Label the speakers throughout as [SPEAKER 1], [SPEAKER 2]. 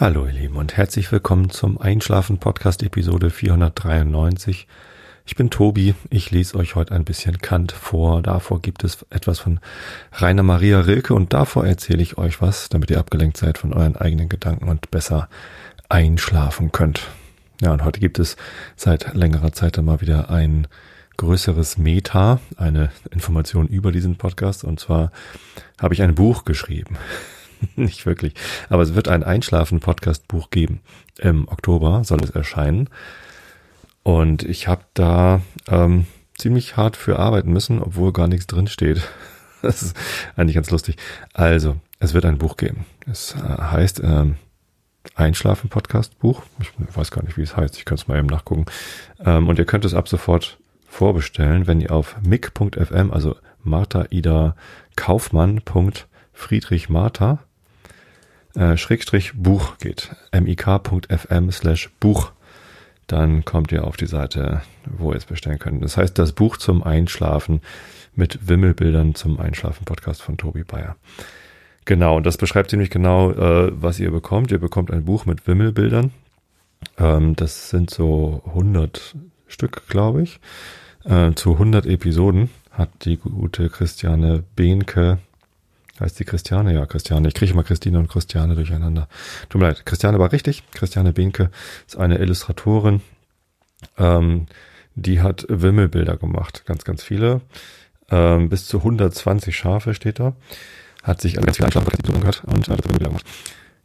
[SPEAKER 1] Hallo ihr Lieben und herzlich willkommen zum Einschlafen Podcast Episode 493. Ich bin Tobi, ich lese euch heute ein bisschen Kant vor. Davor gibt es etwas von Rainer Maria Rilke und davor erzähle ich euch was, damit ihr abgelenkt seid von euren eigenen Gedanken und besser einschlafen könnt. Ja, und heute gibt es seit längerer Zeit dann mal wieder ein größeres Meta, eine Information über diesen Podcast und zwar habe ich ein Buch geschrieben. nicht wirklich. Aber es wird ein Einschlafen-Podcast-Buch geben. Im Oktober soll es erscheinen. Und ich habe da ähm, ziemlich hart für arbeiten müssen, obwohl gar nichts drin steht. Das ist eigentlich ganz lustig. Also, es wird ein Buch geben. Es äh, heißt ähm, Einschlafen-Podcast-Buch. Ich weiß gar nicht, wie es heißt. Ich kann es mal eben nachgucken. Ähm, und ihr könnt es ab sofort vorbestellen, wenn ihr auf mic.fm, also Martha Ida Kaufmann. Friedrich Martha äh, Schrägstrich Buch geht, mik.fm slash Buch, dann kommt ihr auf die Seite, wo ihr es bestellen könnt. Das heißt, das Buch zum Einschlafen mit Wimmelbildern zum Einschlafen-Podcast von Tobi Bayer. Genau, und das beschreibt ziemlich genau, äh, was ihr bekommt. Ihr bekommt ein Buch mit Wimmelbildern. Ähm, das sind so 100 Stück, glaube ich. Äh, zu 100 Episoden hat die gute Christiane Behnke Heißt die Christiane? Ja, Christiane. Ich kriege immer Christine und Christiane durcheinander. Tut mir leid. Christiane war richtig. Christiane Binke ist eine Illustratorin. Ähm, die hat Wimmelbilder gemacht. Ganz, ganz viele. Ähm, bis zu 120 Schafe steht da. Hat sich ganz viele Einschlafpraktiken angehört und hat Wimmelbilder gemacht.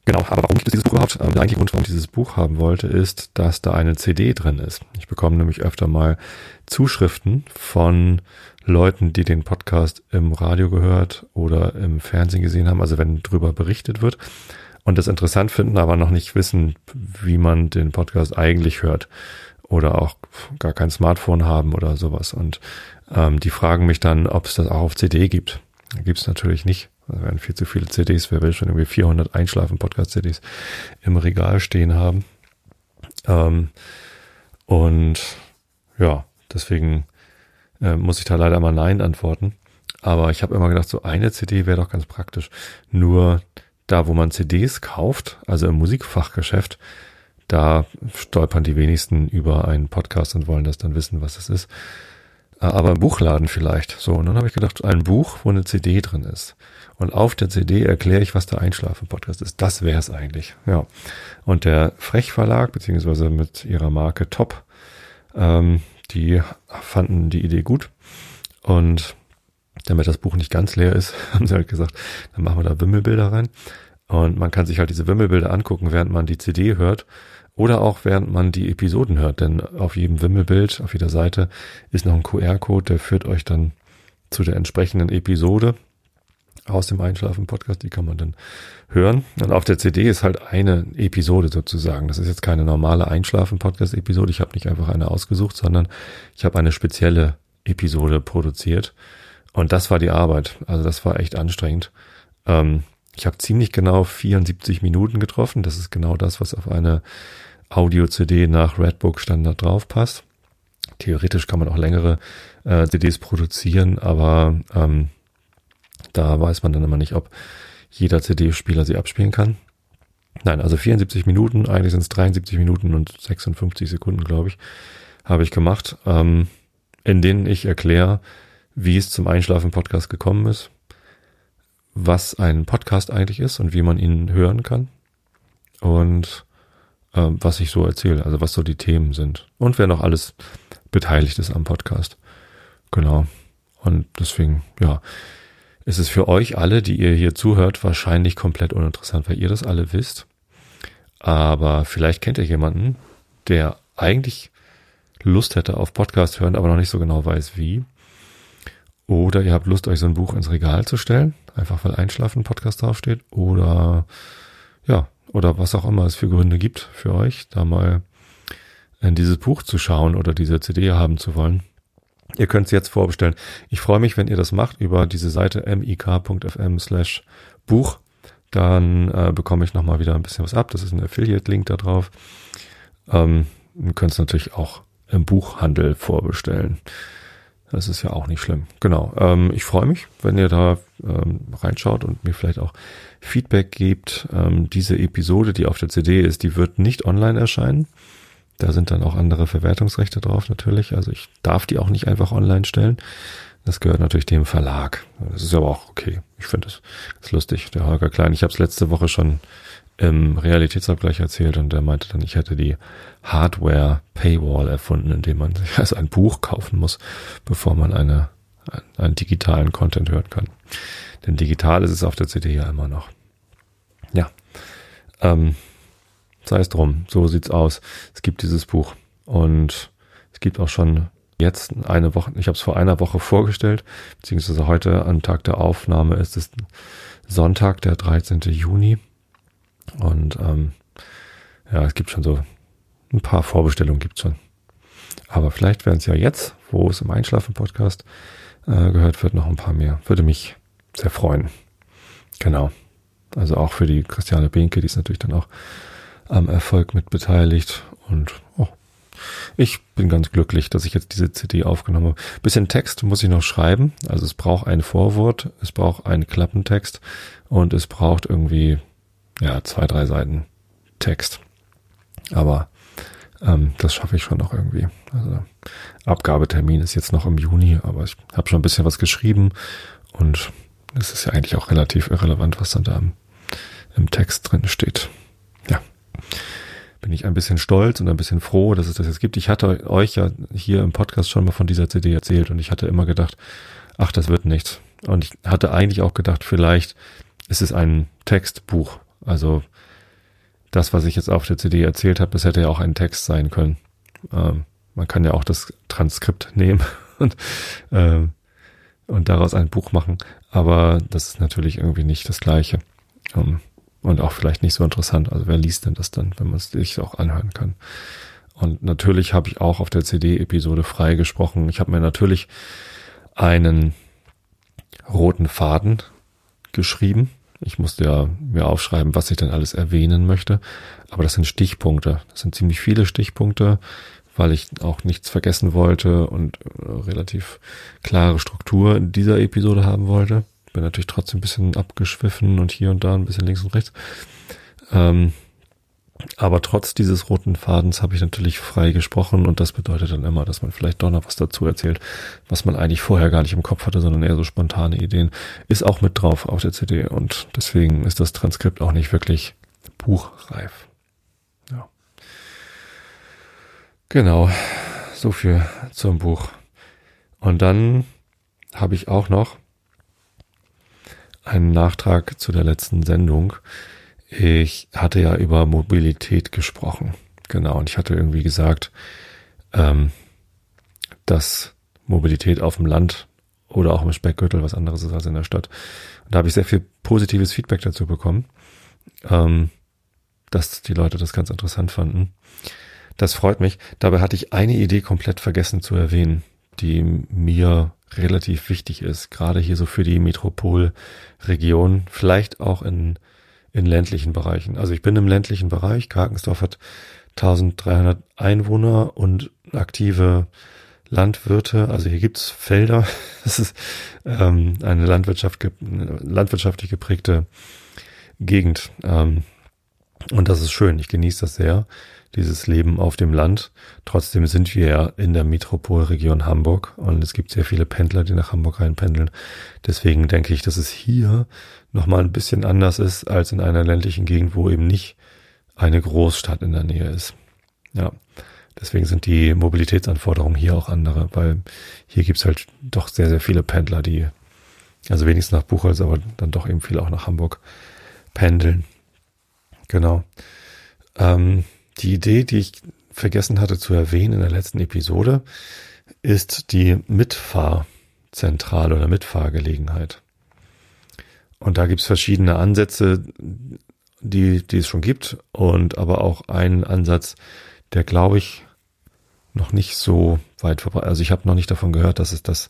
[SPEAKER 1] Genau, aber warum gibt es dieses Buch überhaupt? Ähm, der eigentliche Grund, warum ich dieses Buch haben wollte, ist, dass da eine CD drin ist. Ich bekomme nämlich öfter mal Zuschriften von Leuten, die den Podcast im Radio gehört oder im Fernsehen gesehen haben, also wenn drüber berichtet wird und das interessant finden, aber noch nicht wissen, wie man den Podcast eigentlich hört oder auch gar kein Smartphone haben oder sowas. Und ähm, die fragen mich dann, ob es das auch auf CD gibt. Gibt es natürlich nicht. Da werden viel zu viele CDs. Wer will schon irgendwie 400 Einschlafen-Podcast-CDs im Regal stehen haben? Ähm, und ja, deswegen äh, muss ich da leider mal Nein antworten. Aber ich habe immer gedacht, so eine CD wäre doch ganz praktisch. Nur da, wo man CDs kauft, also im Musikfachgeschäft, da stolpern die wenigsten über einen Podcast und wollen das dann wissen, was es ist. Äh, aber im Buchladen vielleicht. So, und dann habe ich gedacht, ein Buch, wo eine CD drin ist. Und auf der CD erkläre ich, was der Einschlafen-Podcast ist. Das wäre es eigentlich. Ja. Und der Frech Verlag, beziehungsweise mit ihrer Marke Top, ähm, die fanden die Idee gut. Und damit das Buch nicht ganz leer ist, haben sie halt gesagt, dann machen wir da Wimmelbilder rein. Und man kann sich halt diese Wimmelbilder angucken, während man die CD hört oder auch während man die Episoden hört. Denn auf jedem Wimmelbild, auf jeder Seite ist noch ein QR-Code, der führt euch dann zu der entsprechenden Episode aus dem Einschlafen-Podcast, die kann man dann hören. Und auf der CD ist halt eine Episode sozusagen. Das ist jetzt keine normale Einschlafen-Podcast-Episode. Ich habe nicht einfach eine ausgesucht, sondern ich habe eine spezielle Episode produziert. Und das war die Arbeit. Also das war echt anstrengend. Ähm, ich habe ziemlich genau 74 Minuten getroffen. Das ist genau das, was auf eine Audio-CD nach Redbook Standard drauf passt. Theoretisch kann man auch längere äh, CDs produzieren, aber ähm, da weiß man dann immer nicht, ob jeder CD-Spieler sie abspielen kann. Nein, also 74 Minuten, eigentlich sind es 73 Minuten und 56 Sekunden, glaube ich, habe ich gemacht, ähm, in denen ich erkläre, wie es zum Einschlafen-Podcast gekommen ist, was ein Podcast eigentlich ist und wie man ihn hören kann und äh, was ich so erzähle, also was so die Themen sind und wer noch alles beteiligt ist am Podcast. Genau. Und deswegen, ja, ist es für euch alle, die ihr hier zuhört, wahrscheinlich komplett uninteressant, weil ihr das alle wisst. Aber vielleicht kennt ihr jemanden, der eigentlich Lust hätte auf Podcast hören, aber noch nicht so genau weiß wie. Oder ihr habt Lust, euch so ein Buch ins Regal zu stellen, einfach weil Einschlafen Podcast draufsteht. Oder ja, oder was auch immer es für Gründe gibt für euch, da mal in dieses Buch zu schauen oder diese CD haben zu wollen. Ihr könnt es jetzt vorbestellen. Ich freue mich, wenn ihr das macht über diese Seite mik.fm slash Buch. Dann äh, bekomme ich nochmal wieder ein bisschen was ab. Das ist ein Affiliate-Link da drauf. Ähm, ihr könnt es natürlich auch im Buchhandel vorbestellen. Das ist ja auch nicht schlimm. Genau. Ähm, ich freue mich, wenn ihr da ähm, reinschaut und mir vielleicht auch Feedback gebt. Ähm, diese Episode, die auf der CD ist, die wird nicht online erscheinen. Da sind dann auch andere Verwertungsrechte drauf natürlich. Also ich darf die auch nicht einfach online stellen. Das gehört natürlich dem Verlag. Das ist aber auch okay. Ich finde das lustig. Der Holger Klein, ich habe es letzte Woche schon im Realitätsabgleich erzählt und er meinte dann, ich hätte die Hardware Paywall erfunden, indem man sich also ein Buch kaufen muss, bevor man eine, einen digitalen Content hören kann. Denn digital ist es auf der CD ja immer noch. Ja. Ähm, sei es drum, so sieht's aus. Es gibt dieses Buch und es gibt auch schon jetzt eine Woche, ich habe es vor einer Woche vorgestellt, beziehungsweise heute am Tag der Aufnahme ist es Sonntag, der 13. Juni. Und ähm, ja, es gibt schon so ein paar Vorbestellungen gibt's schon. Aber vielleicht werden es ja jetzt, wo es im Einschlafen-Podcast äh, gehört wird, noch ein paar mehr. Würde mich sehr freuen. Genau. Also auch für die Christiane Behnke, die ist natürlich dann auch am Erfolg mit beteiligt. Und oh, ich bin ganz glücklich, dass ich jetzt diese CD aufgenommen habe. Bisschen Text muss ich noch schreiben. Also es braucht ein Vorwort, es braucht einen Klappentext und es braucht irgendwie ja, zwei, drei Seiten Text. Aber ähm, das schaffe ich schon noch irgendwie. Also Abgabetermin ist jetzt noch im Juni, aber ich habe schon ein bisschen was geschrieben und es ist ja eigentlich auch relativ irrelevant, was dann da im, im Text drin steht. Bin ich ein bisschen stolz und ein bisschen froh, dass es das jetzt gibt. Ich hatte euch ja hier im Podcast schon mal von dieser CD erzählt und ich hatte immer gedacht, ach, das wird nichts. Und ich hatte eigentlich auch gedacht, vielleicht ist es ein Textbuch, also das, was ich jetzt auf der CD erzählt habe, das hätte ja auch ein Text sein können. Ähm, man kann ja auch das Transkript nehmen und, ähm, und daraus ein Buch machen, aber das ist natürlich irgendwie nicht das Gleiche. Ähm, und auch vielleicht nicht so interessant. Also wer liest denn das dann, wenn man es sich auch anhören kann? Und natürlich habe ich auch auf der CD-Episode frei gesprochen. Ich habe mir natürlich einen roten Faden geschrieben, ich musste ja mir aufschreiben, was ich denn alles erwähnen möchte. Aber das sind Stichpunkte. Das sind ziemlich viele Stichpunkte, weil ich auch nichts vergessen wollte und äh, relativ klare Struktur in dieser Episode haben wollte. Bin natürlich trotzdem ein bisschen abgeschwiffen und hier und da ein bisschen links und rechts. Ähm, aber trotz dieses roten Fadens habe ich natürlich frei gesprochen und das bedeutet dann immer, dass man vielleicht doch noch was dazu erzählt, was man eigentlich vorher gar nicht im Kopf hatte, sondern eher so spontane Ideen. Ist auch mit drauf auf der CD und deswegen ist das Transkript auch nicht wirklich buchreif. Ja. Genau, so viel zum Buch. Und dann habe ich auch noch einen Nachtrag zu der letzten Sendung. Ich hatte ja über Mobilität gesprochen. Genau. Und ich hatte irgendwie gesagt, ähm, dass Mobilität auf dem Land oder auch im Speckgürtel was anderes ist als in der Stadt. Und da habe ich sehr viel positives Feedback dazu bekommen, ähm, dass die Leute das ganz interessant fanden. Das freut mich. Dabei hatte ich eine Idee komplett vergessen zu erwähnen, die mir relativ wichtig ist, gerade hier so für die Metropolregion, vielleicht auch in in ländlichen Bereichen. Also ich bin im ländlichen Bereich. Karkensdorf hat 1300 Einwohner und aktive Landwirte. Also hier gibt's Felder. Es ist ähm, eine Landwirtschaft, landwirtschaftlich geprägte Gegend. Ähm, und das ist schön. Ich genieße das sehr, dieses Leben auf dem Land. Trotzdem sind wir ja in der Metropolregion Hamburg und es gibt sehr viele Pendler, die nach Hamburg reinpendeln. Deswegen denke ich, dass es hier nochmal ein bisschen anders ist als in einer ländlichen Gegend, wo eben nicht eine Großstadt in der Nähe ist. Ja, deswegen sind die Mobilitätsanforderungen hier auch andere, weil hier gibt's halt doch sehr, sehr viele Pendler, die, also wenigstens nach Buchholz, aber dann doch eben viele auch nach Hamburg pendeln. Genau. Ähm, die Idee, die ich vergessen hatte zu erwähnen in der letzten Episode, ist die Mitfahrzentrale oder Mitfahrgelegenheit. Und da gibt's verschiedene Ansätze, die, die es schon gibt, und aber auch einen Ansatz, der glaube ich noch nicht so weit vorbei. Also ich habe noch nicht davon gehört, dass es das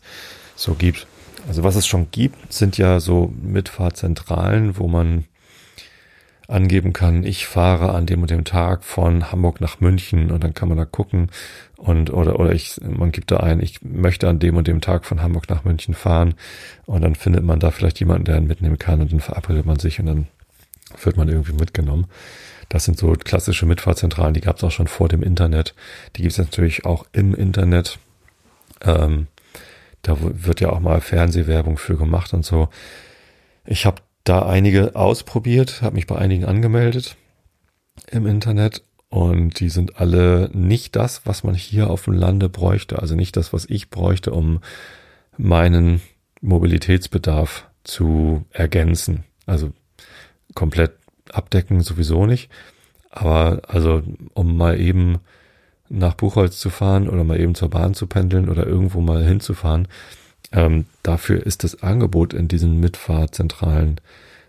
[SPEAKER 1] so gibt. Also was es schon gibt, sind ja so Mitfahrzentralen, wo man angeben kann, ich fahre an dem und dem Tag von Hamburg nach München und dann kann man da gucken und oder oder ich man gibt da ein, ich möchte an dem und dem Tag von Hamburg nach München fahren und dann findet man da vielleicht jemanden, der ihn mitnehmen kann und dann verabredet man sich und dann wird man irgendwie mitgenommen. Das sind so klassische Mitfahrzentralen, die gab es auch schon vor dem Internet. Die gibt es natürlich auch im Internet. Ähm, da wird ja auch mal Fernsehwerbung für gemacht und so. Ich habe da einige ausprobiert, habe mich bei einigen angemeldet im Internet und die sind alle nicht das, was man hier auf dem Lande bräuchte. Also nicht das, was ich bräuchte, um meinen Mobilitätsbedarf zu ergänzen. Also komplett abdecken sowieso nicht. Aber also, um mal eben nach Buchholz zu fahren oder mal eben zur Bahn zu pendeln oder irgendwo mal hinzufahren, ähm, dafür ist das Angebot in diesen Mitfahrzentralen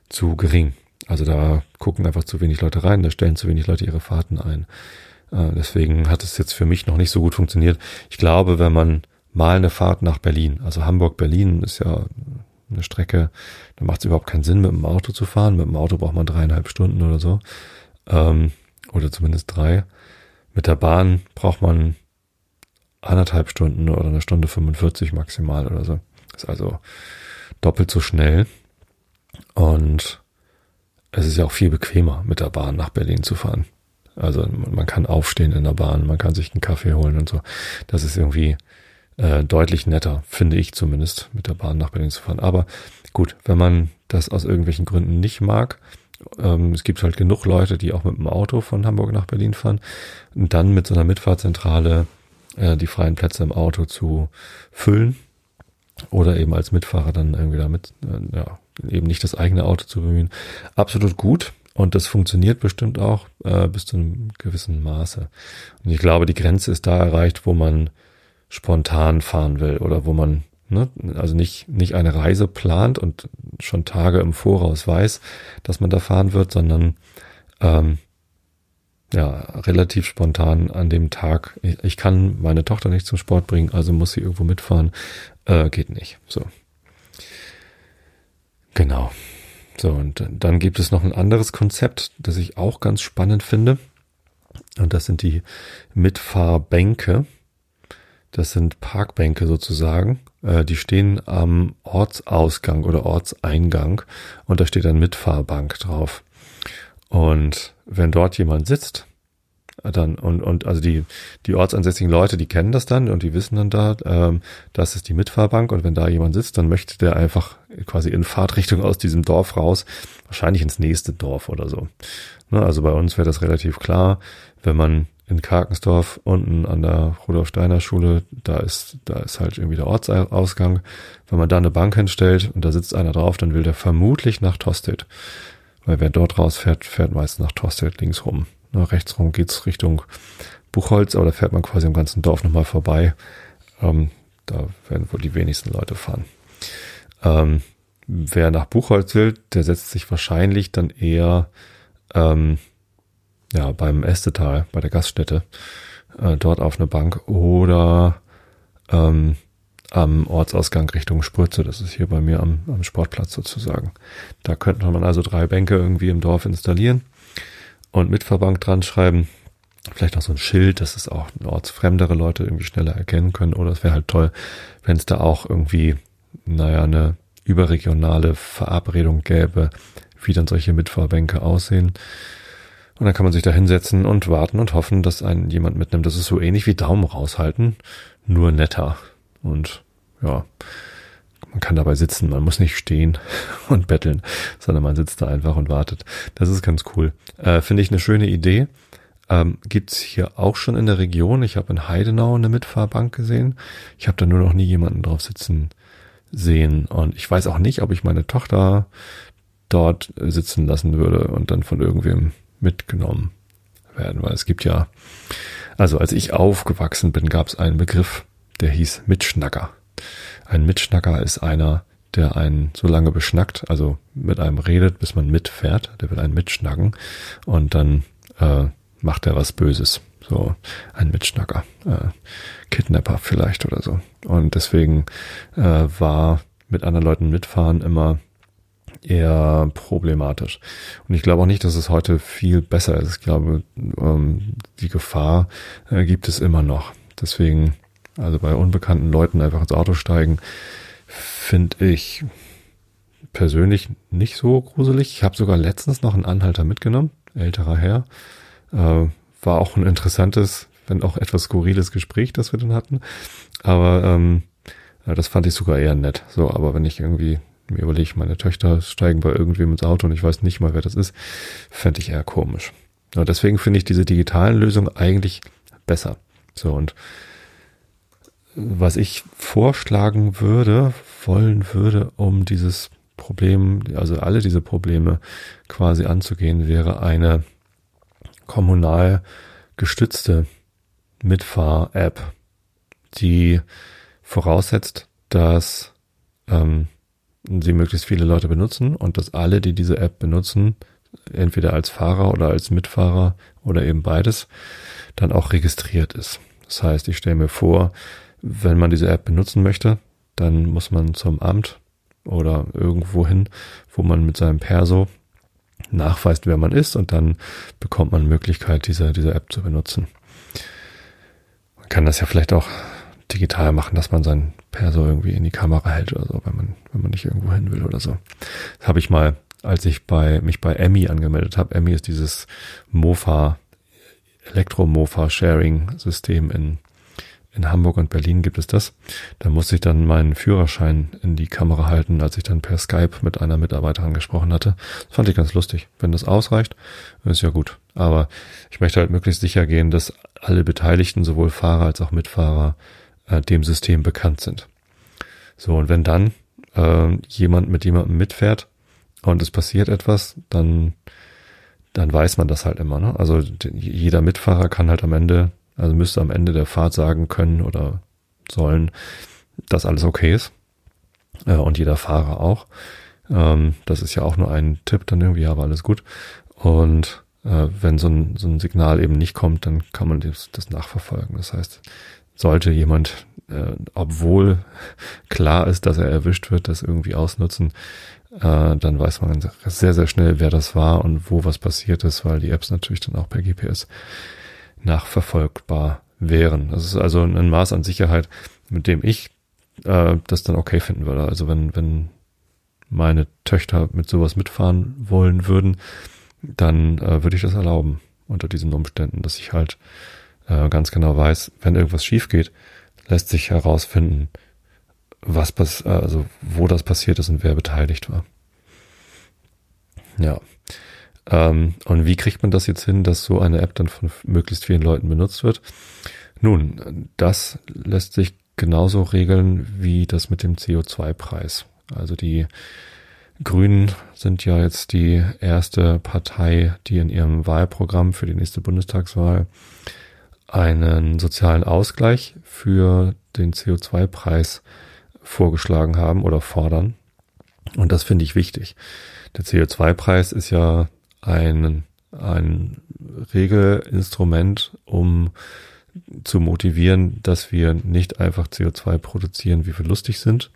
[SPEAKER 1] zu gering. Also da gucken einfach zu wenig Leute rein, da stellen zu wenig Leute ihre Fahrten ein. Äh, deswegen hat es jetzt für mich noch nicht so gut funktioniert. Ich glaube, wenn man mal eine Fahrt nach Berlin, also Hamburg-Berlin ist ja eine Strecke, da macht es überhaupt keinen Sinn, mit dem Auto zu fahren. Mit dem Auto braucht man dreieinhalb Stunden oder so. Ähm, oder zumindest drei. Mit der Bahn braucht man anderthalb Stunden oder eine Stunde 45 maximal oder so. Ist also doppelt so schnell. Und es ist ja auch viel bequemer, mit der Bahn nach Berlin zu fahren. Also man kann aufstehen in der Bahn, man kann sich einen Kaffee holen und so. Das ist irgendwie äh, deutlich netter, finde ich zumindest, mit der Bahn nach Berlin zu fahren. Aber gut, wenn man das aus irgendwelchen Gründen nicht mag, ähm, es gibt halt genug Leute, die auch mit dem Auto von Hamburg nach Berlin fahren und dann mit so einer Mitfahrzentrale äh, die freien Plätze im Auto zu füllen oder eben als Mitfahrer dann irgendwie damit, äh, ja, eben nicht das eigene Auto zu bemühen. Absolut gut. Und das funktioniert bestimmt auch äh, bis zu einem gewissen Maße. Und ich glaube, die Grenze ist da erreicht, wo man spontan fahren will oder wo man ne, also nicht, nicht eine Reise plant und schon Tage im Voraus weiß, dass man da fahren wird, sondern ähm, ja, relativ spontan an dem Tag. Ich, ich kann meine Tochter nicht zum Sport bringen, also muss sie irgendwo mitfahren. Äh, geht nicht. So. Genau. So, und dann gibt es noch ein anderes Konzept, das ich auch ganz spannend finde. Und das sind die Mitfahrbänke. Das sind Parkbänke sozusagen. Äh, die stehen am Ortsausgang oder Ortseingang und da steht ein Mitfahrbank drauf. Und wenn dort jemand sitzt, dann und und also die die ortsansässigen Leute, die kennen das dann und die wissen dann da, ähm, das ist die Mitfahrbank und wenn da jemand sitzt, dann möchte der einfach quasi in Fahrtrichtung aus diesem Dorf raus, wahrscheinlich ins nächste Dorf oder so. Ne, also bei uns wäre das relativ klar, wenn man in Karkensdorf unten an der Rudolf Steiner Schule, da ist, da ist halt irgendwie der Ortsausgang. Wenn man da eine Bank hinstellt und da sitzt einer drauf, dann will der vermutlich nach Tostedt. Weil wer dort rausfährt, fährt meist nach Tostedt links rum. Ne, rechts rum geht's Richtung Buchholz, aber da fährt man quasi im ganzen Dorf nochmal vorbei. Ähm, da werden wohl die wenigsten Leute fahren. Ähm, wer nach Buchholz will, der setzt sich wahrscheinlich dann eher ähm, ja, beim Estetal, bei der Gaststätte, äh, dort auf eine Bank oder ähm, am Ortsausgang Richtung Spurze. Das ist hier bei mir am, am Sportplatz sozusagen. Da könnte man also drei Bänke irgendwie im Dorf installieren und mit Verbank dran schreiben. Vielleicht noch so ein Schild, dass es auch ortsfremdere Leute irgendwie schneller erkennen können. Oder es wäre halt toll, wenn es da auch irgendwie, naja, eine überregionale Verabredung gäbe, wie dann solche Mitfahrbänke aussehen. Und dann kann man sich da hinsetzen und warten und hoffen, dass einen jemand mitnimmt. Das ist so ähnlich wie Daumen raushalten, nur netter. Und ja, man kann dabei sitzen, man muss nicht stehen und betteln, sondern man sitzt da einfach und wartet. Das ist ganz cool. Äh, Finde ich eine schöne Idee. Ähm, gibt's hier auch schon in der Region. Ich habe in Heidenau eine Mitfahrbank gesehen. Ich habe da nur noch nie jemanden drauf sitzen sehen. Und ich weiß auch nicht, ob ich meine Tochter dort sitzen lassen würde und dann von irgendwem mitgenommen werden, weil es gibt ja, also als ich aufgewachsen bin, gab es einen Begriff, der hieß Mitschnacker. Ein Mitschnacker ist einer, der einen so lange beschnackt, also mit einem redet, bis man mitfährt, der will einen mitschnacken und dann äh, macht er was Böses. So ein Mitschnacker, äh, Kidnapper vielleicht oder so. Und deswegen äh, war mit anderen Leuten mitfahren immer eher problematisch. Und ich glaube auch nicht, dass es heute viel besser ist. Ich glaube, ähm, die Gefahr äh, gibt es immer noch. Deswegen, also bei unbekannten Leuten einfach ins Auto steigen, finde ich persönlich nicht so gruselig. Ich habe sogar letztens noch einen Anhalter mitgenommen, älterer Herr. Äh, war auch ein interessantes, wenn auch etwas skurriles Gespräch, das wir dann hatten. Aber ähm, das fand ich sogar eher nett. So, aber wenn ich irgendwie mir überlege, meine Töchter steigen bei irgendwem ins Auto und ich weiß nicht mal, wer das ist, fände ich eher komisch. Ja, deswegen finde ich diese digitalen Lösungen eigentlich besser. So, und was ich vorschlagen würde, wollen würde, um dieses Problem, also alle diese Probleme quasi anzugehen, wäre eine kommunal gestützte Mitfahr-App, die voraussetzt, dass ähm, sie möglichst viele Leute benutzen und dass alle, die diese App benutzen, entweder als Fahrer oder als Mitfahrer oder eben beides, dann auch registriert ist. Das heißt, ich stelle mir vor, wenn man diese App benutzen möchte, dann muss man zum Amt oder irgendwo hin, wo man mit seinem Perso nachweist, wer man ist und dann bekommt man Möglichkeit, diese, diese App zu benutzen. Man kann das ja vielleicht auch digital machen, dass man sein Perso irgendwie in die Kamera hält oder so, wenn man, wenn man nicht irgendwo hin will oder so. Das habe ich mal, als ich bei, mich bei Emmy angemeldet habe. Emmy ist dieses Mofa, Elektro-Mofa-Sharing-System in in Hamburg und Berlin gibt es das. Da musste ich dann meinen Führerschein in die Kamera halten, als ich dann per Skype mit einer Mitarbeiterin gesprochen hatte. Das fand ich ganz lustig. Wenn das ausreicht, ist ja gut. Aber ich möchte halt möglichst sicher gehen, dass alle Beteiligten, sowohl Fahrer als auch Mitfahrer, äh, dem System bekannt sind. So, und wenn dann äh, jemand mit jemandem mitfährt und es passiert etwas, dann dann weiß man das halt immer. Ne? Also jeder Mitfahrer kann halt am Ende also müsste am Ende der Fahrt sagen können oder sollen, dass alles okay ist. Äh, und jeder Fahrer auch. Ähm, das ist ja auch nur ein Tipp dann irgendwie, aber alles gut. Und äh, wenn so ein, so ein Signal eben nicht kommt, dann kann man das, das nachverfolgen. Das heißt, sollte jemand, äh, obwohl klar ist, dass er erwischt wird, das irgendwie ausnutzen, dann weiß man sehr, sehr schnell, wer das war und wo was passiert ist, weil die Apps natürlich dann auch per GPS nachverfolgbar wären. Das ist also ein Maß an Sicherheit, mit dem ich äh, das dann okay finden würde. Also wenn, wenn meine Töchter mit sowas mitfahren wollen würden, dann äh, würde ich das erlauben unter diesen Umständen, dass ich halt äh, ganz genau weiß, wenn irgendwas schief geht, lässt sich herausfinden, was pass also wo das passiert ist und wer beteiligt war. Ja. Ähm, und wie kriegt man das jetzt hin, dass so eine App dann von möglichst vielen Leuten benutzt wird? Nun, das lässt sich genauso regeln wie das mit dem CO2-Preis. Also die Grünen sind ja jetzt die erste Partei, die in ihrem Wahlprogramm für die nächste Bundestagswahl einen sozialen Ausgleich für den CO2-Preis vorgeschlagen haben oder fordern. Und das finde ich wichtig. Der CO2-Preis ist ja ein, ein Regelinstrument, um zu motivieren, dass wir nicht einfach CO2 produzieren, wie wir lustig sind,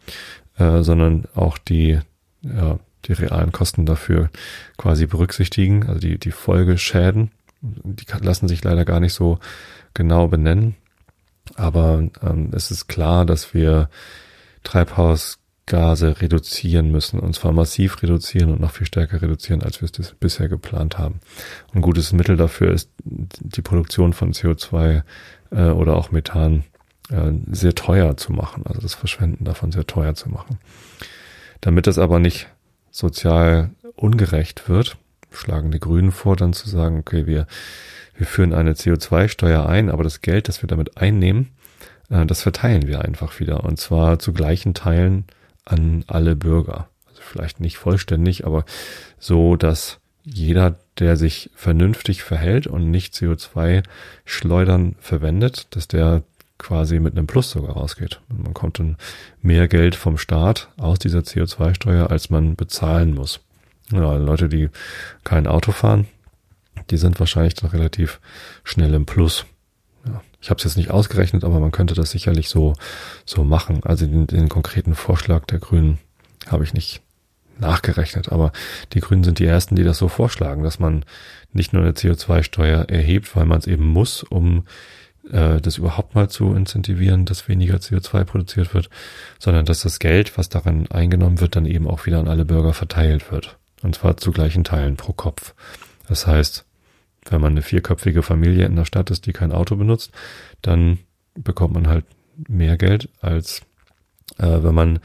[SPEAKER 1] äh, sondern auch die, ja, die realen Kosten dafür quasi berücksichtigen, also die, die Folgeschäden. Die lassen sich leider gar nicht so genau benennen. Aber ähm, es ist klar, dass wir Treibhaus Gase reduzieren müssen und zwar massiv reduzieren und noch viel stärker reduzieren, als wir es bisher geplant haben. Ein gutes Mittel dafür ist die Produktion von CO2 äh, oder auch Methan äh, sehr teuer zu machen, also das Verschwenden davon sehr teuer zu machen. Damit das aber nicht sozial ungerecht wird, schlagen die Grünen vor, dann zu sagen, okay, wir, wir führen eine CO2-Steuer ein, aber das Geld, das wir damit einnehmen, äh, das verteilen wir einfach wieder und zwar zu gleichen Teilen an alle Bürger. Also vielleicht nicht vollständig, aber so, dass jeder, der sich vernünftig verhält und nicht CO2-Schleudern verwendet, dass der quasi mit einem Plus sogar rausgeht. Man kommt dann mehr Geld vom Staat aus dieser CO2-Steuer, als man bezahlen muss. Ja, Leute, die kein Auto fahren, die sind wahrscheinlich dann relativ schnell im Plus. Ich habe es jetzt nicht ausgerechnet, aber man könnte das sicherlich so so machen. Also den, den konkreten Vorschlag der Grünen habe ich nicht nachgerechnet, aber die Grünen sind die ersten, die das so vorschlagen, dass man nicht nur eine CO2-Steuer erhebt, weil man es eben muss, um äh, das überhaupt mal zu incentivieren, dass weniger CO2 produziert wird, sondern dass das Geld, was daran eingenommen wird, dann eben auch wieder an alle Bürger verteilt wird. Und zwar zu gleichen Teilen pro Kopf. Das heißt, wenn man eine vierköpfige Familie in der Stadt ist, die kein Auto benutzt, dann bekommt man halt mehr Geld, als äh, wenn man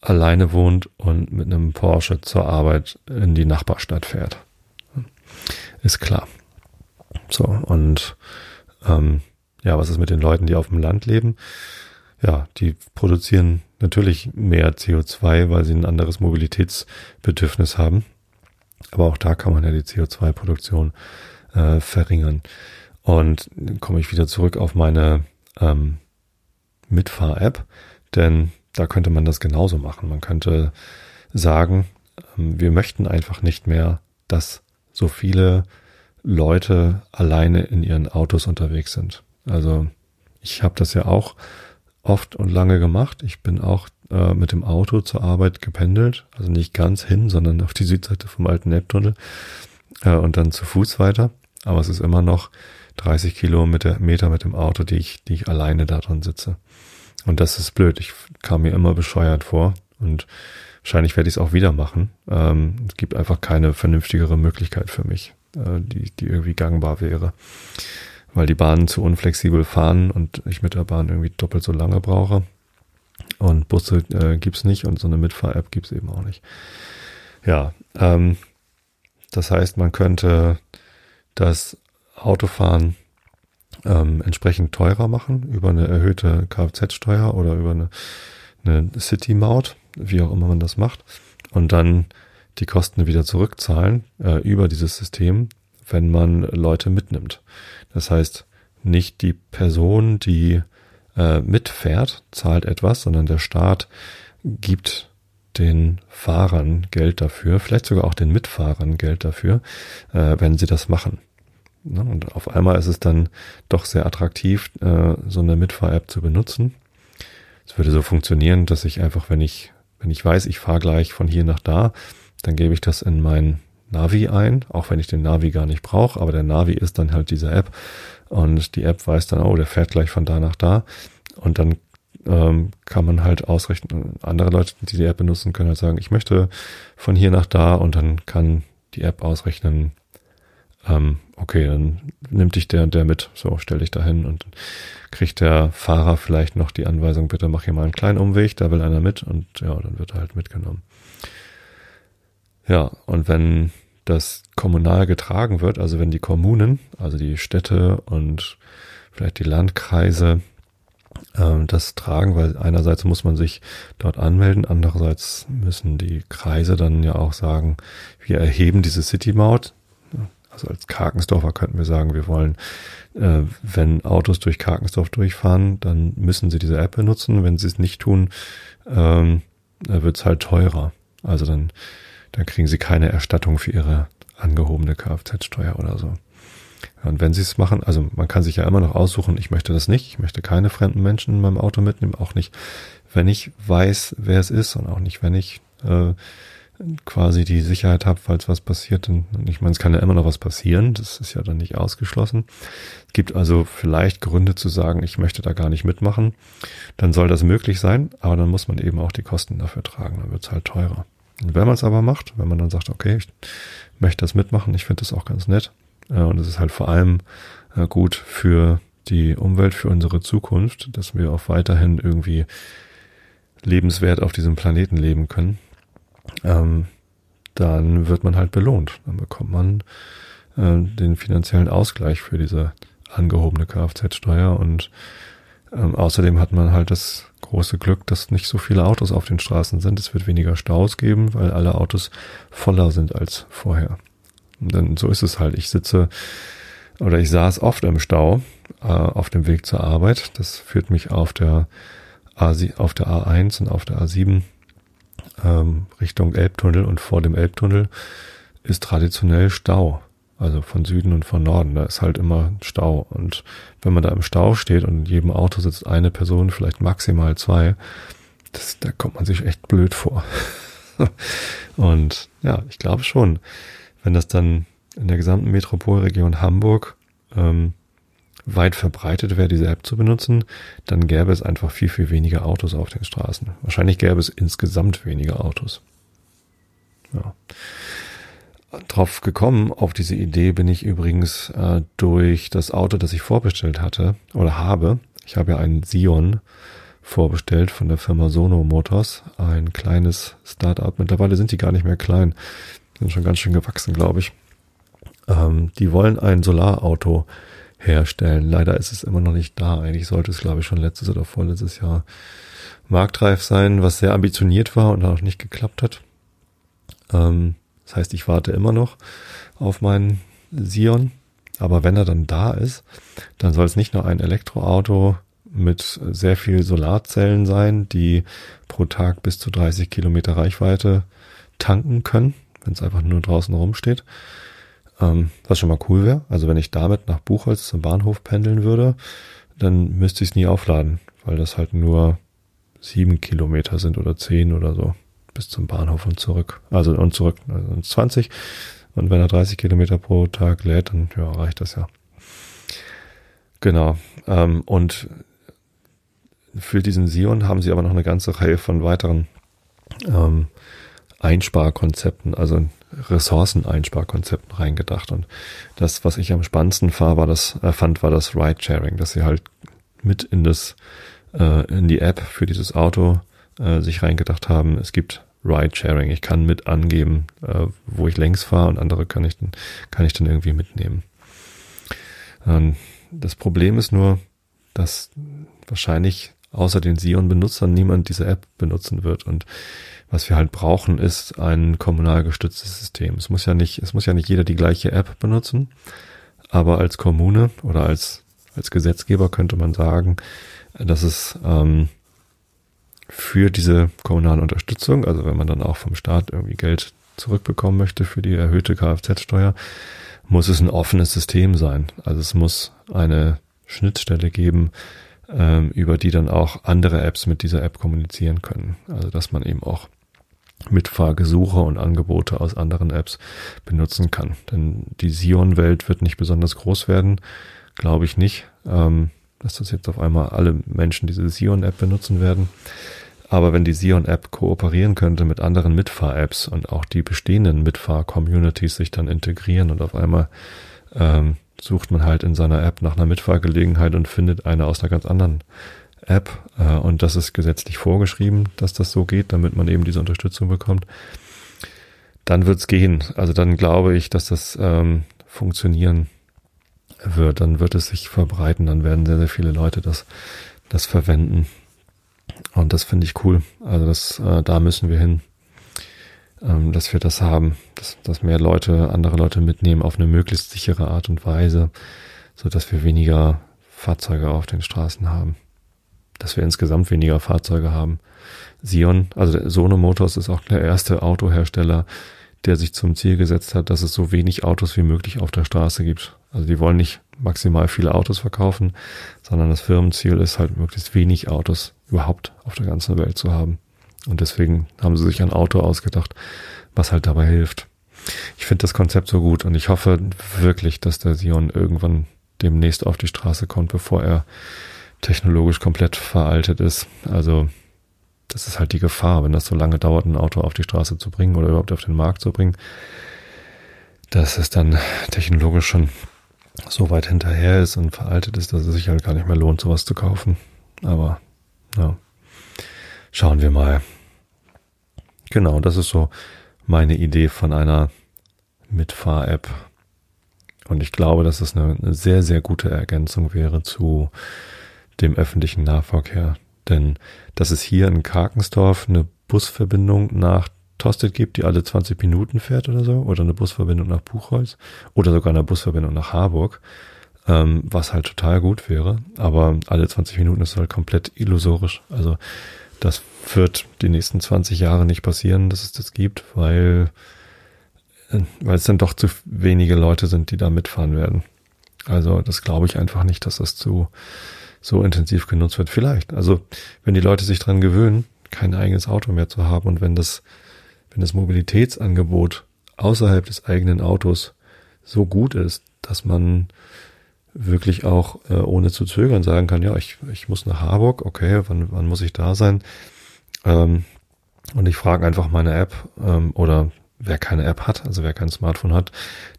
[SPEAKER 1] alleine wohnt und mit einem Porsche zur Arbeit in die Nachbarstadt fährt. Ist klar. So, und ähm, ja, was ist mit den Leuten, die auf dem Land leben? Ja, die produzieren natürlich mehr CO2, weil sie ein anderes Mobilitätsbedürfnis haben. Aber auch da kann man ja die CO2-Produktion äh, verringern. Und komme ich wieder zurück auf meine ähm, Mitfahr-App, denn da könnte man das genauso machen. Man könnte sagen, ähm, wir möchten einfach nicht mehr, dass so viele Leute alleine in ihren Autos unterwegs sind. Also ich habe das ja auch oft und lange gemacht. Ich bin auch äh, mit dem Auto zur Arbeit gependelt, also nicht ganz hin, sondern auf die Südseite vom alten Elbtunnel äh, und dann zu Fuß weiter. Aber es ist immer noch 30 Kilometer Meter mit dem Auto, die ich, die ich alleine da dran sitze. Und das ist blöd. Ich kam mir immer bescheuert vor und wahrscheinlich werde ich es auch wieder machen. Ähm, es gibt einfach keine vernünftigere Möglichkeit für mich, äh, die, die irgendwie gangbar wäre weil die Bahnen zu unflexibel fahren und ich mit der Bahn irgendwie doppelt so lange brauche. Und Busse äh, gibt's nicht und so eine Mitfahr-App gibt's eben auch nicht. Ja, ähm, das heißt, man könnte das Autofahren ähm, entsprechend teurer machen über eine erhöhte Kfz-Steuer oder über eine, eine City-Maut, wie auch immer man das macht, und dann die Kosten wieder zurückzahlen äh, über dieses System, wenn man Leute mitnimmt. Das heißt, nicht die Person, die äh, mitfährt, zahlt etwas, sondern der Staat gibt den Fahrern Geld dafür, vielleicht sogar auch den Mitfahrern Geld dafür, äh, wenn sie das machen. Ne? Und auf einmal ist es dann doch sehr attraktiv, äh, so eine Mitfahr-App zu benutzen. Es würde so funktionieren, dass ich einfach, wenn ich, wenn ich weiß, ich fahre gleich von hier nach da, dann gebe ich das in mein Navi ein, auch wenn ich den Navi gar nicht brauche, aber der Navi ist dann halt diese App und die App weiß dann, oh, der fährt gleich von da nach da und dann ähm, kann man halt ausrechnen, andere Leute, die die App benutzen, können halt sagen, ich möchte von hier nach da und dann kann die App ausrechnen, ähm, okay, dann nimmt dich der und der mit, so stell dich da hin und kriegt der Fahrer vielleicht noch die Anweisung, bitte mach hier mal einen kleinen Umweg, da will einer mit und ja, dann wird er halt mitgenommen. Ja, und wenn das kommunal getragen wird, also wenn die Kommunen, also die Städte und vielleicht die Landkreise äh, das tragen, weil einerseits muss man sich dort anmelden, andererseits müssen die Kreise dann ja auch sagen, wir erheben diese City-Maut. Also als Karkensdorfer könnten wir sagen, wir wollen, äh, wenn Autos durch Karkensdorf durchfahren, dann müssen sie diese App benutzen. Wenn sie es nicht tun, ähm, wird es halt teurer. Also dann dann kriegen sie keine Erstattung für ihre angehobene Kfz-Steuer oder so. Und wenn sie es machen, also man kann sich ja immer noch aussuchen, ich möchte das nicht, ich möchte keine fremden Menschen in meinem Auto mitnehmen, auch nicht, wenn ich weiß, wer es ist und auch nicht, wenn ich äh, quasi die Sicherheit habe, falls was passiert. Und ich meine, es kann ja immer noch was passieren, das ist ja dann nicht ausgeschlossen. Es gibt also vielleicht Gründe zu sagen, ich möchte da gar nicht mitmachen. Dann soll das möglich sein, aber dann muss man eben auch die Kosten dafür tragen, dann wird es halt teurer. Und wenn man es aber macht, wenn man dann sagt, okay, ich möchte das mitmachen, ich finde das auch ganz nett. Äh, und es ist halt vor allem äh, gut für die Umwelt, für unsere Zukunft, dass wir auch weiterhin irgendwie lebenswert auf diesem Planeten leben können. Ähm, dann wird man halt belohnt. Dann bekommt man äh, den finanziellen Ausgleich für diese angehobene Kfz-Steuer und ähm, außerdem hat man halt das große Glück, dass nicht so viele Autos auf den Straßen sind. Es wird weniger Staus geben, weil alle Autos voller sind als vorher. Dann so ist es halt. Ich sitze oder ich saß oft im Stau äh, auf dem Weg zur Arbeit. Das führt mich auf der A, auf der A1 und auf der A7 ähm, Richtung Elbtunnel und vor dem Elbtunnel ist traditionell Stau. Also von Süden und von Norden, da ist halt immer Stau. Und wenn man da im Stau steht und in jedem Auto sitzt eine Person, vielleicht maximal zwei, das, da kommt man sich echt blöd vor. und ja, ich glaube schon, wenn das dann in der gesamten Metropolregion Hamburg ähm, weit verbreitet wäre, diese App zu benutzen, dann gäbe es einfach viel, viel weniger Autos auf den Straßen. Wahrscheinlich gäbe es insgesamt weniger Autos. Ja. Drauf gekommen, auf diese Idee bin ich übrigens äh, durch das Auto, das ich vorbestellt hatte oder habe. Ich habe ja einen Sion vorbestellt von der Firma Sono Motors, ein kleines Startup. Mittlerweile sind die gar nicht mehr klein, sind schon ganz schön gewachsen, glaube ich. Ähm, die wollen ein Solarauto herstellen. Leider ist es immer noch nicht da. Eigentlich sollte es, glaube ich, schon letztes oder vorletztes Jahr marktreif sein, was sehr ambitioniert war und auch nicht geklappt hat. Ähm, das heißt, ich warte immer noch auf meinen Sion. Aber wenn er dann da ist, dann soll es nicht nur ein Elektroauto mit sehr viel Solarzellen sein, die pro Tag bis zu 30 Kilometer Reichweite tanken können, wenn es einfach nur draußen rumsteht, ähm, was schon mal cool wäre. Also wenn ich damit nach Buchholz zum Bahnhof pendeln würde, dann müsste ich es nie aufladen, weil das halt nur sieben Kilometer sind oder zehn oder so bis zum Bahnhof und zurück. Also und zurück also 20. Und wenn er 30 Kilometer pro Tag lädt, dann ja, reicht das ja. Genau. Ähm, und für diesen Sion haben sie aber noch eine ganze Reihe von weiteren ähm, Einsparkonzepten, also Ressourceneinsparkonzepten reingedacht. Und das, was ich am spannendsten war, war das, äh, fand, war das Ride-Sharing, dass sie halt mit in das, äh, in die App für dieses Auto äh, sich reingedacht haben. Es gibt Ride-Sharing. Ich kann mit angeben, äh, wo ich längs fahre und andere kann ich dann, kann ich dann irgendwie mitnehmen. Ähm, das Problem ist nur, dass wahrscheinlich außer den Sion-Benutzern niemand diese App benutzen wird. Und was wir halt brauchen, ist ein kommunal gestütztes System. Es muss ja nicht, es muss ja nicht jeder die gleiche App benutzen, aber als Kommune oder als, als Gesetzgeber könnte man sagen, dass es ähm, für diese kommunale Unterstützung, also wenn man dann auch vom Staat irgendwie Geld zurückbekommen möchte für die erhöhte Kfz-Steuer, muss es ein offenes System sein. Also es muss eine Schnittstelle geben, ähm, über die dann auch andere Apps mit dieser App kommunizieren können. Also dass man eben auch Mitfahrgesuche und Angebote aus anderen Apps benutzen kann. Denn die Sion-Welt wird nicht besonders groß werden, glaube ich nicht, ähm, dass das jetzt auf einmal alle Menschen diese Sion-App benutzen werden. Aber wenn die Sion-App kooperieren könnte mit anderen Mitfahr-Apps und auch die bestehenden Mitfahr-Communities sich dann integrieren und auf einmal ähm, sucht man halt in seiner App nach einer Mitfahrgelegenheit und findet eine aus einer ganz anderen App. Äh, und das ist gesetzlich vorgeschrieben, dass das so geht, damit man eben diese Unterstützung bekommt. Dann wird's gehen. Also dann glaube ich, dass das ähm, funktionieren wird. Dann wird es sich verbreiten. Dann werden sehr, sehr viele Leute das, das verwenden. Und das finde ich cool. Also das, äh, da müssen wir hin ähm, dass wir das haben, dass, dass mehr Leute, andere Leute mitnehmen auf eine möglichst sichere Art und Weise, so dass wir weniger Fahrzeuge auf den Straßen haben. Dass wir insgesamt weniger Fahrzeuge haben. Sion, also Sono Motors ist auch der erste Autohersteller, der sich zum Ziel gesetzt hat, dass es so wenig Autos wie möglich auf der Straße gibt. Also die wollen nicht maximal viele Autos verkaufen, sondern das Firmenziel ist halt möglichst wenig Autos überhaupt auf der ganzen Welt zu haben. Und deswegen haben sie sich ein Auto ausgedacht, was halt dabei hilft. Ich finde das Konzept so gut und ich hoffe wirklich, dass der Sion irgendwann demnächst auf die Straße kommt, bevor er technologisch komplett veraltet ist. Also das ist halt die Gefahr, wenn das so lange dauert, ein Auto auf die Straße zu bringen oder überhaupt auf den Markt zu bringen, dass es dann technologisch schon so weit hinterher ist und veraltet ist, dass es sich halt gar nicht mehr lohnt, sowas zu kaufen. Aber ja. Schauen wir mal. Genau, das ist so meine Idee von einer Mitfahr-App. Und ich glaube, dass es eine, sehr, sehr gute Ergänzung wäre zu dem öffentlichen Nahverkehr. Denn dass es hier in Karkensdorf eine Busverbindung nach Tosted gibt, die alle 20 Minuten fährt oder so, oder eine Busverbindung nach Buchholz, oder sogar eine Busverbindung nach Harburg, ähm, was halt total gut wäre. Aber alle 20 Minuten ist halt komplett illusorisch. Also das wird die nächsten 20 Jahre nicht passieren, dass es das gibt, weil, äh, weil es dann doch zu wenige Leute sind, die da mitfahren werden. Also das glaube ich einfach nicht, dass das zu so intensiv genutzt wird. Vielleicht. Also wenn die Leute sich dran gewöhnen, kein eigenes Auto mehr zu haben und wenn das wenn das Mobilitätsangebot außerhalb des eigenen Autos so gut ist, dass man wirklich auch äh, ohne zu zögern sagen kann, ja, ich, ich muss nach Harburg, okay, wann, wann muss ich da sein? Ähm, und ich frage einfach meine App ähm, oder wer keine App hat, also wer kein Smartphone hat,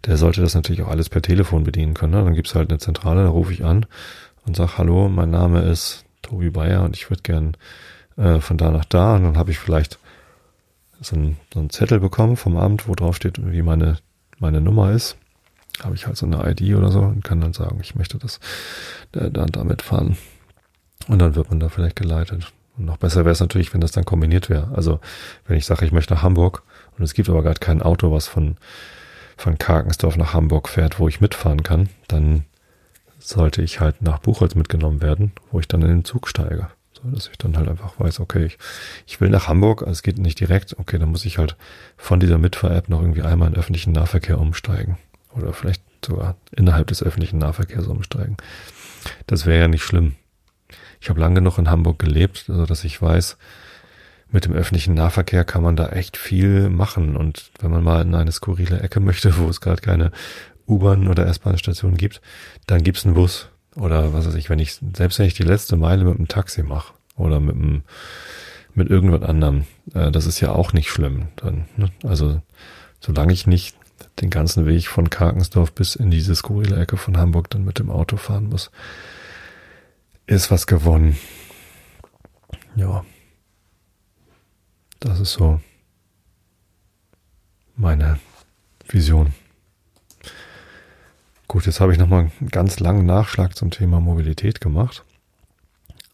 [SPEAKER 1] der sollte das natürlich auch alles per Telefon bedienen können. Ne? Dann gibt's halt eine Zentrale, da rufe ich an und sag, hallo, mein Name ist Tobi Bayer und ich würde gern äh, von da nach da. Und dann habe ich vielleicht so einen, so einen Zettel bekommen vom Amt, wo drauf steht, wie meine, meine Nummer ist. Habe ich halt so eine ID oder so und kann dann sagen, ich möchte das äh, dann damit fahren. Und dann wird man da vielleicht geleitet. Und noch besser wäre es natürlich, wenn das dann kombiniert wäre. Also wenn ich sage, ich möchte nach Hamburg und es gibt aber gerade kein Auto, was von, von Karkensdorf nach Hamburg fährt, wo ich mitfahren kann, dann sollte ich halt nach Buchholz mitgenommen werden, wo ich dann in den Zug steige. So, dass ich dann halt einfach weiß, okay, ich, ich will nach Hamburg, also es geht nicht direkt, okay, dann muss ich halt von dieser Mitfahr-App noch irgendwie einmal in öffentlichen Nahverkehr umsteigen. Oder vielleicht sogar innerhalb des öffentlichen Nahverkehrs umsteigen. Das wäre ja nicht schlimm. Ich habe lange genug in Hamburg gelebt, so dass ich weiß, mit dem öffentlichen Nahverkehr kann man da echt viel machen. Und wenn man mal in eine skurrile Ecke möchte, wo es gerade keine U-Bahn oder S-Bahn-Station gibt, dann gibt's einen Bus. Oder was weiß ich, wenn ich, selbst wenn ich die letzte Meile mit einem Taxi mache oder mit einem, mit irgendwas anderem, äh, das ist ja auch nicht schlimm. Dann, ne? Also, solange ich nicht den ganzen Weg von Karkensdorf bis in diese skurrile Ecke von Hamburg dann mit dem Auto fahren muss, ist was gewonnen. Ja. Das ist so meine Vision. Gut, jetzt habe ich nochmal einen ganz langen Nachschlag zum Thema Mobilität gemacht.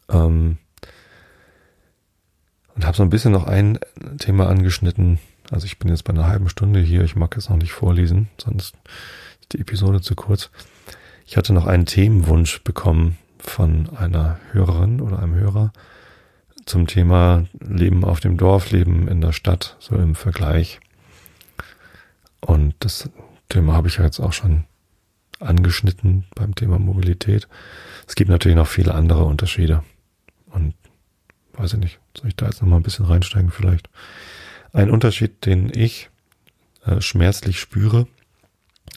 [SPEAKER 1] Ähm, und habe so ein bisschen noch ein Thema angeschnitten. Also ich bin jetzt bei einer halben Stunde hier. Ich mag jetzt noch nicht vorlesen, sonst ist die Episode zu kurz. Ich hatte noch einen Themenwunsch bekommen von einer Hörerin oder einem Hörer zum Thema Leben auf dem Dorf, Leben in der Stadt, so im Vergleich. Und das Thema habe ich ja jetzt auch schon angeschnitten beim Thema Mobilität. Es gibt natürlich noch viele andere Unterschiede. Und weiß ich nicht, soll ich da jetzt nochmal ein bisschen reinsteigen vielleicht? Ein Unterschied, den ich äh, schmerzlich spüre,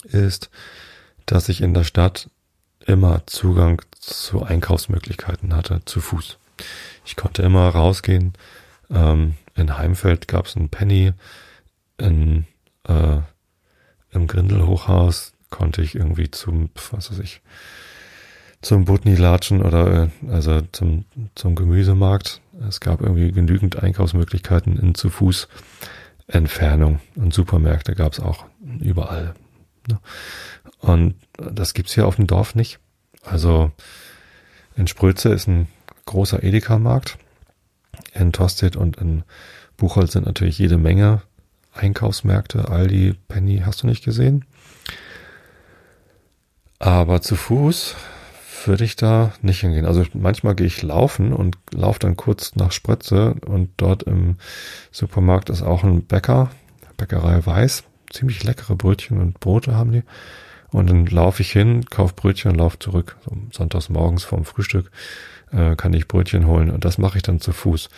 [SPEAKER 1] ist, dass ich in der Stadt immer Zugang zu Einkaufsmöglichkeiten hatte, zu Fuß. Ich konnte immer rausgehen. Ähm, in Heimfeld gab es einen Penny, in, äh, im Grindelhochhaus konnte ich irgendwie zum, was weiß ich, zum Butni latschen oder äh, also zum, zum Gemüsemarkt. Es gab irgendwie genügend Einkaufsmöglichkeiten in zu Fuß Entfernung und Supermärkte gab es auch überall. Ne? Und das gibt's hier auf dem Dorf nicht. Also in Spröze ist ein großer Edeka-Markt. In Tostedt und in Buchholz sind natürlich jede Menge Einkaufsmärkte. Aldi, Penny, hast du nicht gesehen? Aber zu Fuß würde ich da nicht hingehen. Also manchmal gehe ich laufen und laufe dann kurz nach Sprötze und dort im Supermarkt ist auch ein Bäcker, Bäckerei Weiß. Ziemlich leckere Brötchen und Brote haben die. Und dann laufe ich hin, kaufe Brötchen und laufe zurück. So sonntags morgens vorm Frühstück äh, kann ich Brötchen holen und das mache ich dann zu Fuß.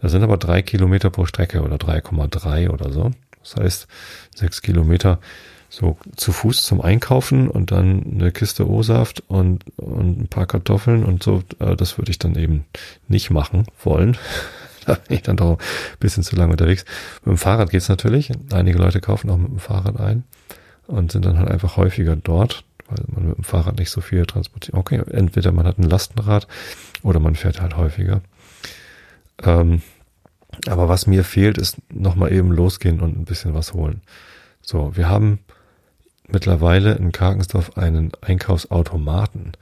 [SPEAKER 1] Das sind aber drei Kilometer pro Strecke oder 3,3 oder so. Das heißt, sechs Kilometer so zu Fuß zum Einkaufen und dann eine Kiste O-Saft und, und ein paar Kartoffeln und so, äh, das würde ich dann eben nicht machen wollen. da bin ich dann doch ein bisschen zu lange unterwegs. Mit dem Fahrrad geht's natürlich. Einige Leute kaufen auch mit dem Fahrrad ein und sind dann halt einfach häufiger dort, weil man mit dem Fahrrad nicht so viel transportiert. Okay, entweder man hat ein Lastenrad oder man fährt halt häufiger. Ähm, aber was mir fehlt, ist nochmal eben losgehen und ein bisschen was holen. So, wir haben mittlerweile in Karkensdorf einen Einkaufsautomaten.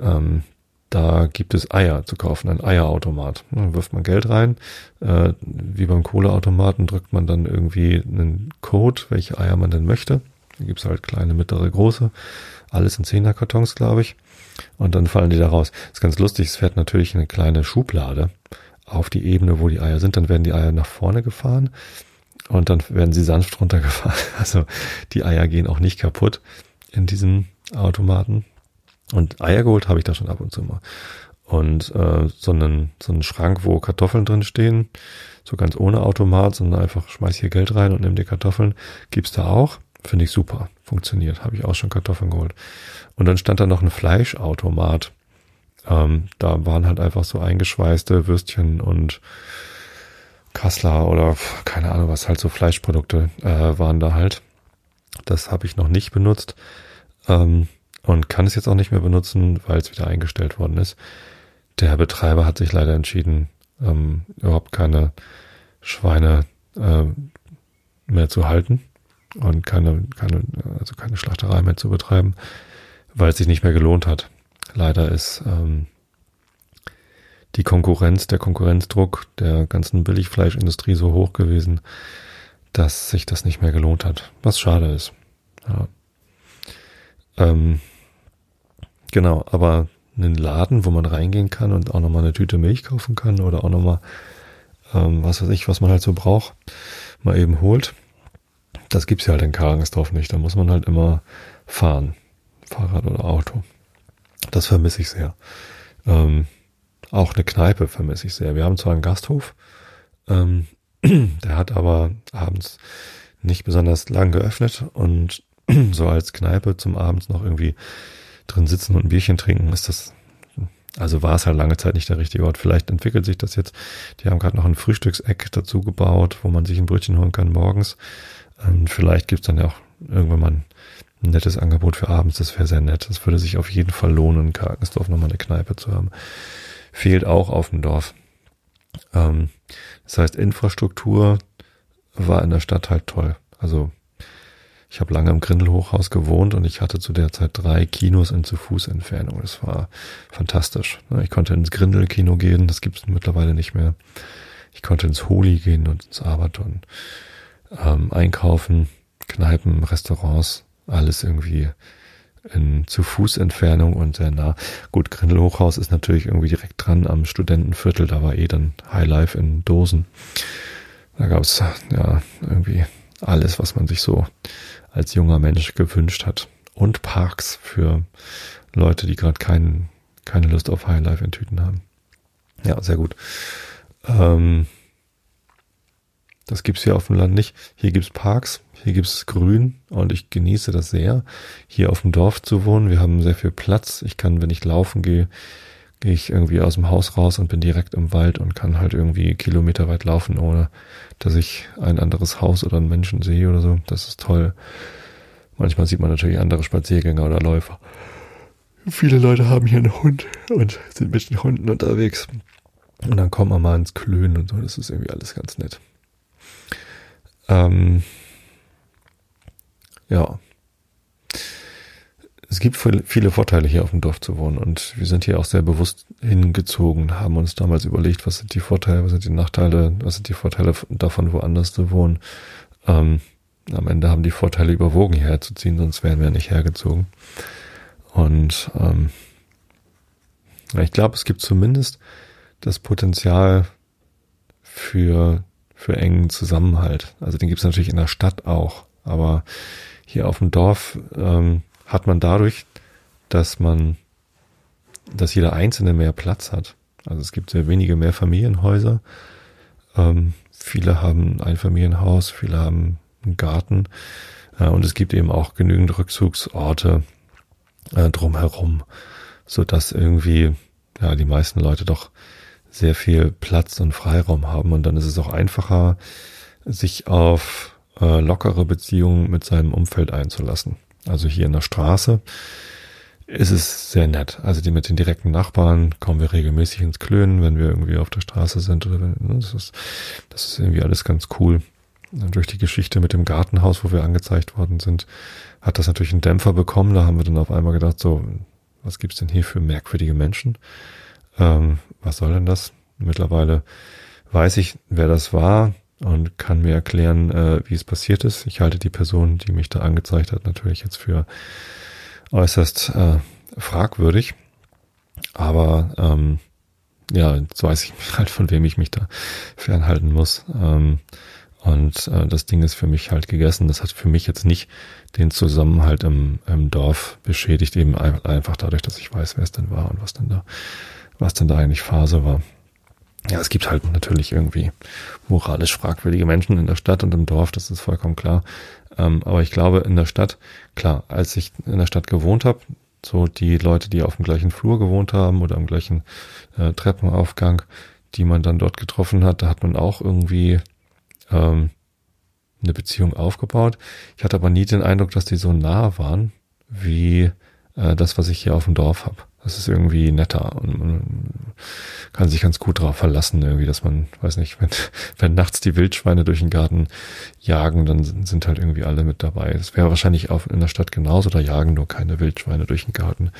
[SPEAKER 1] Ähm, da gibt es Eier zu kaufen, ein Eierautomat. Da wirft man Geld rein. Äh, wie beim Kohleautomaten drückt man dann irgendwie einen Code, welche Eier man denn möchte. Da gibt's halt kleine, mittlere, große. Alles in Zehnerkartons, glaube ich. Und dann fallen die da raus. Ist ganz lustig. Es fährt natürlich eine kleine Schublade auf die Ebene, wo die Eier sind. Dann werden die Eier nach vorne gefahren und dann werden sie sanft runtergefahren. Also die Eier gehen auch nicht kaputt in diesem Automaten. Und Eier geholt habe ich da schon ab und zu mal. und äh, so, einen, so einen Schrank, wo Kartoffeln drin stehen, so ganz ohne Automat, sondern einfach schmeiß hier Geld rein und nimm die Kartoffeln, gibt's da auch. Finde ich super. Funktioniert. Habe ich auch schon Kartoffeln geholt. Und dann stand da noch ein Fleischautomat. Ähm, da waren halt einfach so eingeschweißte Würstchen und Kassler oder keine Ahnung, was halt so Fleischprodukte äh, waren da halt. Das habe ich noch nicht benutzt ähm, und kann es jetzt auch nicht mehr benutzen, weil es wieder eingestellt worden ist. Der Betreiber hat sich leider entschieden, ähm, überhaupt keine Schweine äh, mehr zu halten und keine, keine, also keine Schlachterei mehr zu betreiben, weil es sich nicht mehr gelohnt hat. Leider ist ähm, die Konkurrenz, der Konkurrenzdruck der ganzen Billigfleischindustrie so hoch gewesen, dass sich das nicht mehr gelohnt hat. Was schade ist. Ja. Ähm, genau, aber einen Laden, wo man reingehen kann und auch nochmal eine Tüte Milch kaufen kann oder auch nochmal, ähm, was weiß ich, was man halt so braucht, mal eben holt. Das gibt's ja halt in Karangensdorf nicht. Da muss man halt immer fahren. Fahrrad oder Auto. Das vermisse ich sehr. Ähm, auch eine Kneipe vermisse ich sehr. Wir haben zwar einen Gasthof, ähm, der hat aber abends nicht besonders lang geöffnet und so als Kneipe zum Abends noch irgendwie drin sitzen und ein Bierchen trinken, ist das, also war es halt lange Zeit nicht der richtige Ort. Vielleicht entwickelt sich das jetzt. Die haben gerade noch ein Frühstückseck dazu gebaut, wo man sich ein Brötchen holen kann morgens. Und vielleicht gibt's dann ja auch irgendwann mal ein nettes Angebot für abends. Das wäre sehr nett. Das würde sich auf jeden Fall lohnen, in Karkensdorf nochmal eine Kneipe zu haben fehlt auch auf dem Dorf. Ähm, das heißt, Infrastruktur war in der Stadt halt toll. Also ich habe lange im Grindelhochhaus gewohnt und ich hatte zu der Zeit drei Kinos in zu Fuß Entfernung. Das war fantastisch. Ich konnte ins Grindelkino gehen, das gibt es mittlerweile nicht mehr. Ich konnte ins Holi gehen und ins Abaton. Ähm, einkaufen, Kneipen, Restaurants, alles irgendwie in zu Fuß Entfernung und sehr nah. Gut, Grindel Hochhaus ist natürlich irgendwie direkt dran am Studentenviertel, da war eh dann Highlife in Dosen. Da gab es ja irgendwie alles, was man sich so als junger Mensch gewünscht hat. Und Parks für Leute, die gerade kein, keine Lust auf Highlife in Tüten haben. Ja, sehr gut. Ähm, das gibt's hier auf dem Land nicht. Hier gibt's Parks, hier gibt's Grün und ich genieße das sehr, hier auf dem Dorf zu wohnen. Wir haben sehr viel Platz. Ich kann, wenn ich laufen gehe, gehe ich irgendwie aus dem Haus raus und bin direkt im Wald und kann halt irgendwie Kilometer weit laufen, ohne dass ich ein anderes Haus oder einen Menschen sehe oder so. Das ist toll. Manchmal sieht man natürlich andere Spaziergänger oder Läufer. Viele Leute haben hier einen Hund und sind mit den Hunden unterwegs. Und dann kommen wir mal ins Klönen und so. Das ist irgendwie alles ganz nett. Ähm, ja. Es gibt viele Vorteile hier auf dem Dorf zu wohnen und wir sind hier auch sehr bewusst hingezogen, haben uns damals überlegt, was sind die Vorteile, was sind die Nachteile, was sind die Vorteile davon, woanders zu wohnen. Ähm, am Ende haben die Vorteile überwogen, hierher zu ziehen, sonst wären wir nicht hergezogen. Und ähm, ich glaube, es gibt zumindest das Potenzial für für engen Zusammenhalt. Also den gibt es natürlich in der Stadt auch, aber hier auf dem Dorf ähm, hat man dadurch, dass man, dass jeder Einzelne mehr Platz hat. Also es gibt sehr wenige Mehrfamilienhäuser. Ähm, viele haben ein Familienhaus, viele haben einen Garten äh, und es gibt eben auch genügend Rückzugsorte äh, drumherum, so dass irgendwie ja die meisten Leute doch sehr viel Platz und Freiraum haben und dann ist es auch einfacher, sich auf äh, lockere Beziehungen mit seinem Umfeld einzulassen. Also hier in der Straße ist es sehr nett. Also die mit den direkten Nachbarn kommen wir regelmäßig ins Klönen, wenn wir irgendwie auf der Straße sind oder wenn, ne, das ist, das ist irgendwie alles ganz cool. Und durch die Geschichte mit dem Gartenhaus, wo wir angezeigt worden sind, hat das natürlich einen Dämpfer bekommen. Da haben wir dann auf einmal gedacht, so, was gibt's denn hier für merkwürdige Menschen? Ähm, was soll denn das? Mittlerweile weiß ich, wer das war und kann mir erklären, äh, wie es passiert ist. Ich halte die Person, die mich da angezeigt hat, natürlich jetzt für äußerst äh, fragwürdig. Aber ähm, ja, jetzt weiß ich halt, von wem ich mich da fernhalten muss. Ähm, und äh, das Ding ist für mich halt gegessen. Das hat für mich jetzt nicht den Zusammenhalt im, im Dorf beschädigt, eben einfach dadurch, dass ich weiß, wer es denn war und was denn da was denn da eigentlich Phase war. Ja, es gibt halt natürlich irgendwie moralisch fragwürdige Menschen in der Stadt und im Dorf, das ist vollkommen klar. Ähm, aber ich glaube, in der Stadt, klar, als ich in der Stadt gewohnt habe, so die Leute, die auf dem gleichen Flur gewohnt haben oder am gleichen äh, Treppenaufgang, die man dann dort getroffen hat, da hat man auch irgendwie ähm, eine Beziehung aufgebaut. Ich hatte aber nie den Eindruck, dass die so nah waren, wie äh, das, was ich hier auf dem Dorf habe. Das ist irgendwie netter und man kann sich ganz gut darauf verlassen, irgendwie, dass man, weiß nicht, wenn, wenn nachts die Wildschweine durch den Garten jagen, dann sind halt irgendwie alle mit dabei. Das wäre wahrscheinlich auch in der Stadt genauso, da jagen nur keine Wildschweine durch den Garten.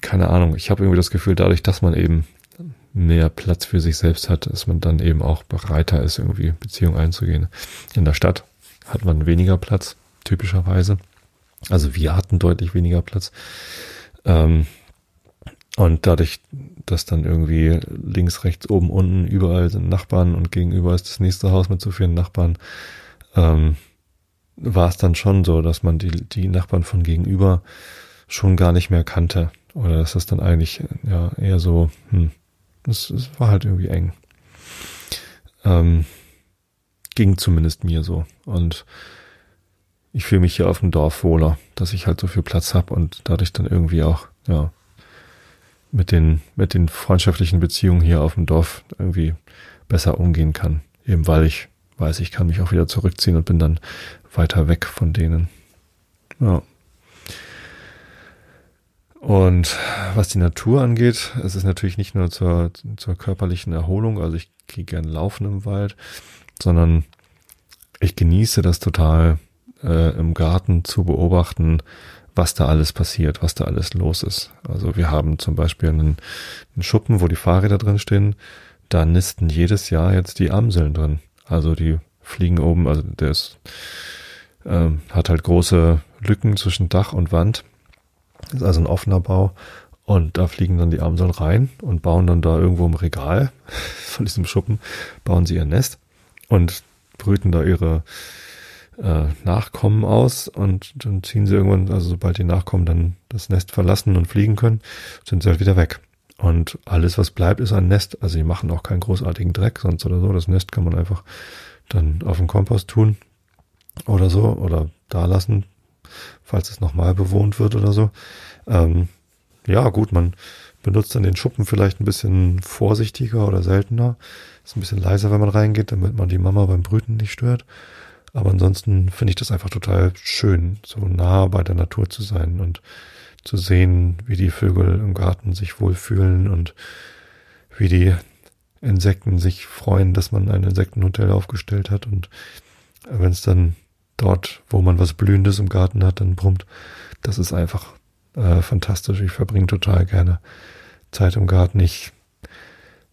[SPEAKER 1] Keine Ahnung, ich habe irgendwie das Gefühl, dadurch, dass man eben mehr Platz für sich selbst hat, dass man dann eben auch bereiter ist, irgendwie Beziehungen einzugehen. In der Stadt hat man weniger Platz, typischerweise. Also wir hatten deutlich weniger Platz. Ähm, und dadurch, dass dann irgendwie links, rechts, oben, unten, überall sind Nachbarn und gegenüber ist das nächste Haus mit so vielen Nachbarn, ähm, war es dann schon so, dass man die, die Nachbarn von gegenüber schon gar nicht mehr kannte. Oder dass das dann eigentlich ja eher so, hm, es, es war halt irgendwie eng. Ähm, ging zumindest mir so. Und ich fühle mich hier auf dem Dorf wohler, dass ich halt so viel Platz habe und dadurch dann irgendwie auch, ja, mit den, mit den freundschaftlichen Beziehungen hier auf dem Dorf irgendwie besser umgehen kann. Eben weil ich weiß, ich kann mich auch wieder zurückziehen und bin dann weiter weg von denen. Ja. Und was die Natur angeht, es ist natürlich nicht nur zur, zur körperlichen Erholung, also ich gehe gern laufen im Wald, sondern ich genieße das total, äh, im Garten zu beobachten, was da alles passiert, was da alles los ist. Also wir haben zum Beispiel einen, einen Schuppen, wo die Fahrräder drin stehen. Da nisten jedes Jahr jetzt die Amseln drin. Also die fliegen oben, also der ist, äh, hat halt große Lücken zwischen Dach und Wand. Ist also ein offener Bau. Und da fliegen dann die Amseln rein und bauen dann da irgendwo im Regal von diesem Schuppen, bauen sie ihr Nest und brüten da ihre, äh, Nachkommen aus und dann ziehen sie irgendwann, also sobald die Nachkommen dann das Nest verlassen und fliegen können, sind sie halt wieder weg. Und alles, was bleibt, ist ein Nest. Also die machen auch keinen großartigen Dreck sonst oder so. Das Nest kann man einfach dann auf den Kompost tun oder so oder da lassen, falls es nochmal bewohnt wird oder so. Ähm, ja, gut, man benutzt dann den Schuppen vielleicht ein bisschen vorsichtiger oder seltener. Ist ein bisschen leiser, wenn man reingeht, damit man die Mama beim Brüten nicht stört. Aber ansonsten finde ich das einfach total schön, so nah bei der Natur zu sein und zu sehen, wie die Vögel im Garten sich wohlfühlen und wie die Insekten sich freuen, dass man ein Insektenhotel aufgestellt hat. Und wenn es dann dort, wo man was Blühendes im Garten hat, dann brummt, das ist einfach äh, fantastisch. Ich verbringe total gerne Zeit im Garten. Ich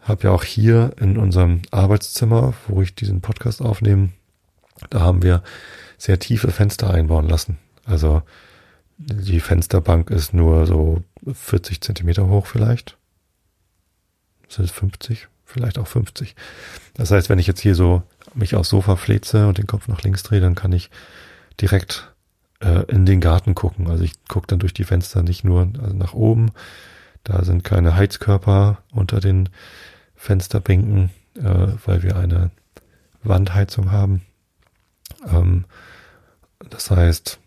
[SPEAKER 1] habe ja auch hier in unserem Arbeitszimmer, wo ich diesen Podcast aufnehme, da haben wir sehr tiefe Fenster einbauen lassen. Also die Fensterbank ist nur so 40 Zentimeter hoch vielleicht. Sind es 50? Vielleicht auch 50. Das heißt, wenn ich jetzt hier so mich aufs Sofa fleze und den Kopf nach links drehe, dann kann ich direkt äh, in den Garten gucken. Also ich gucke dann durch die Fenster nicht nur also nach oben. Da sind keine Heizkörper unter den Fensterbänken, äh, weil wir eine Wandheizung haben. Ähm, das heißt,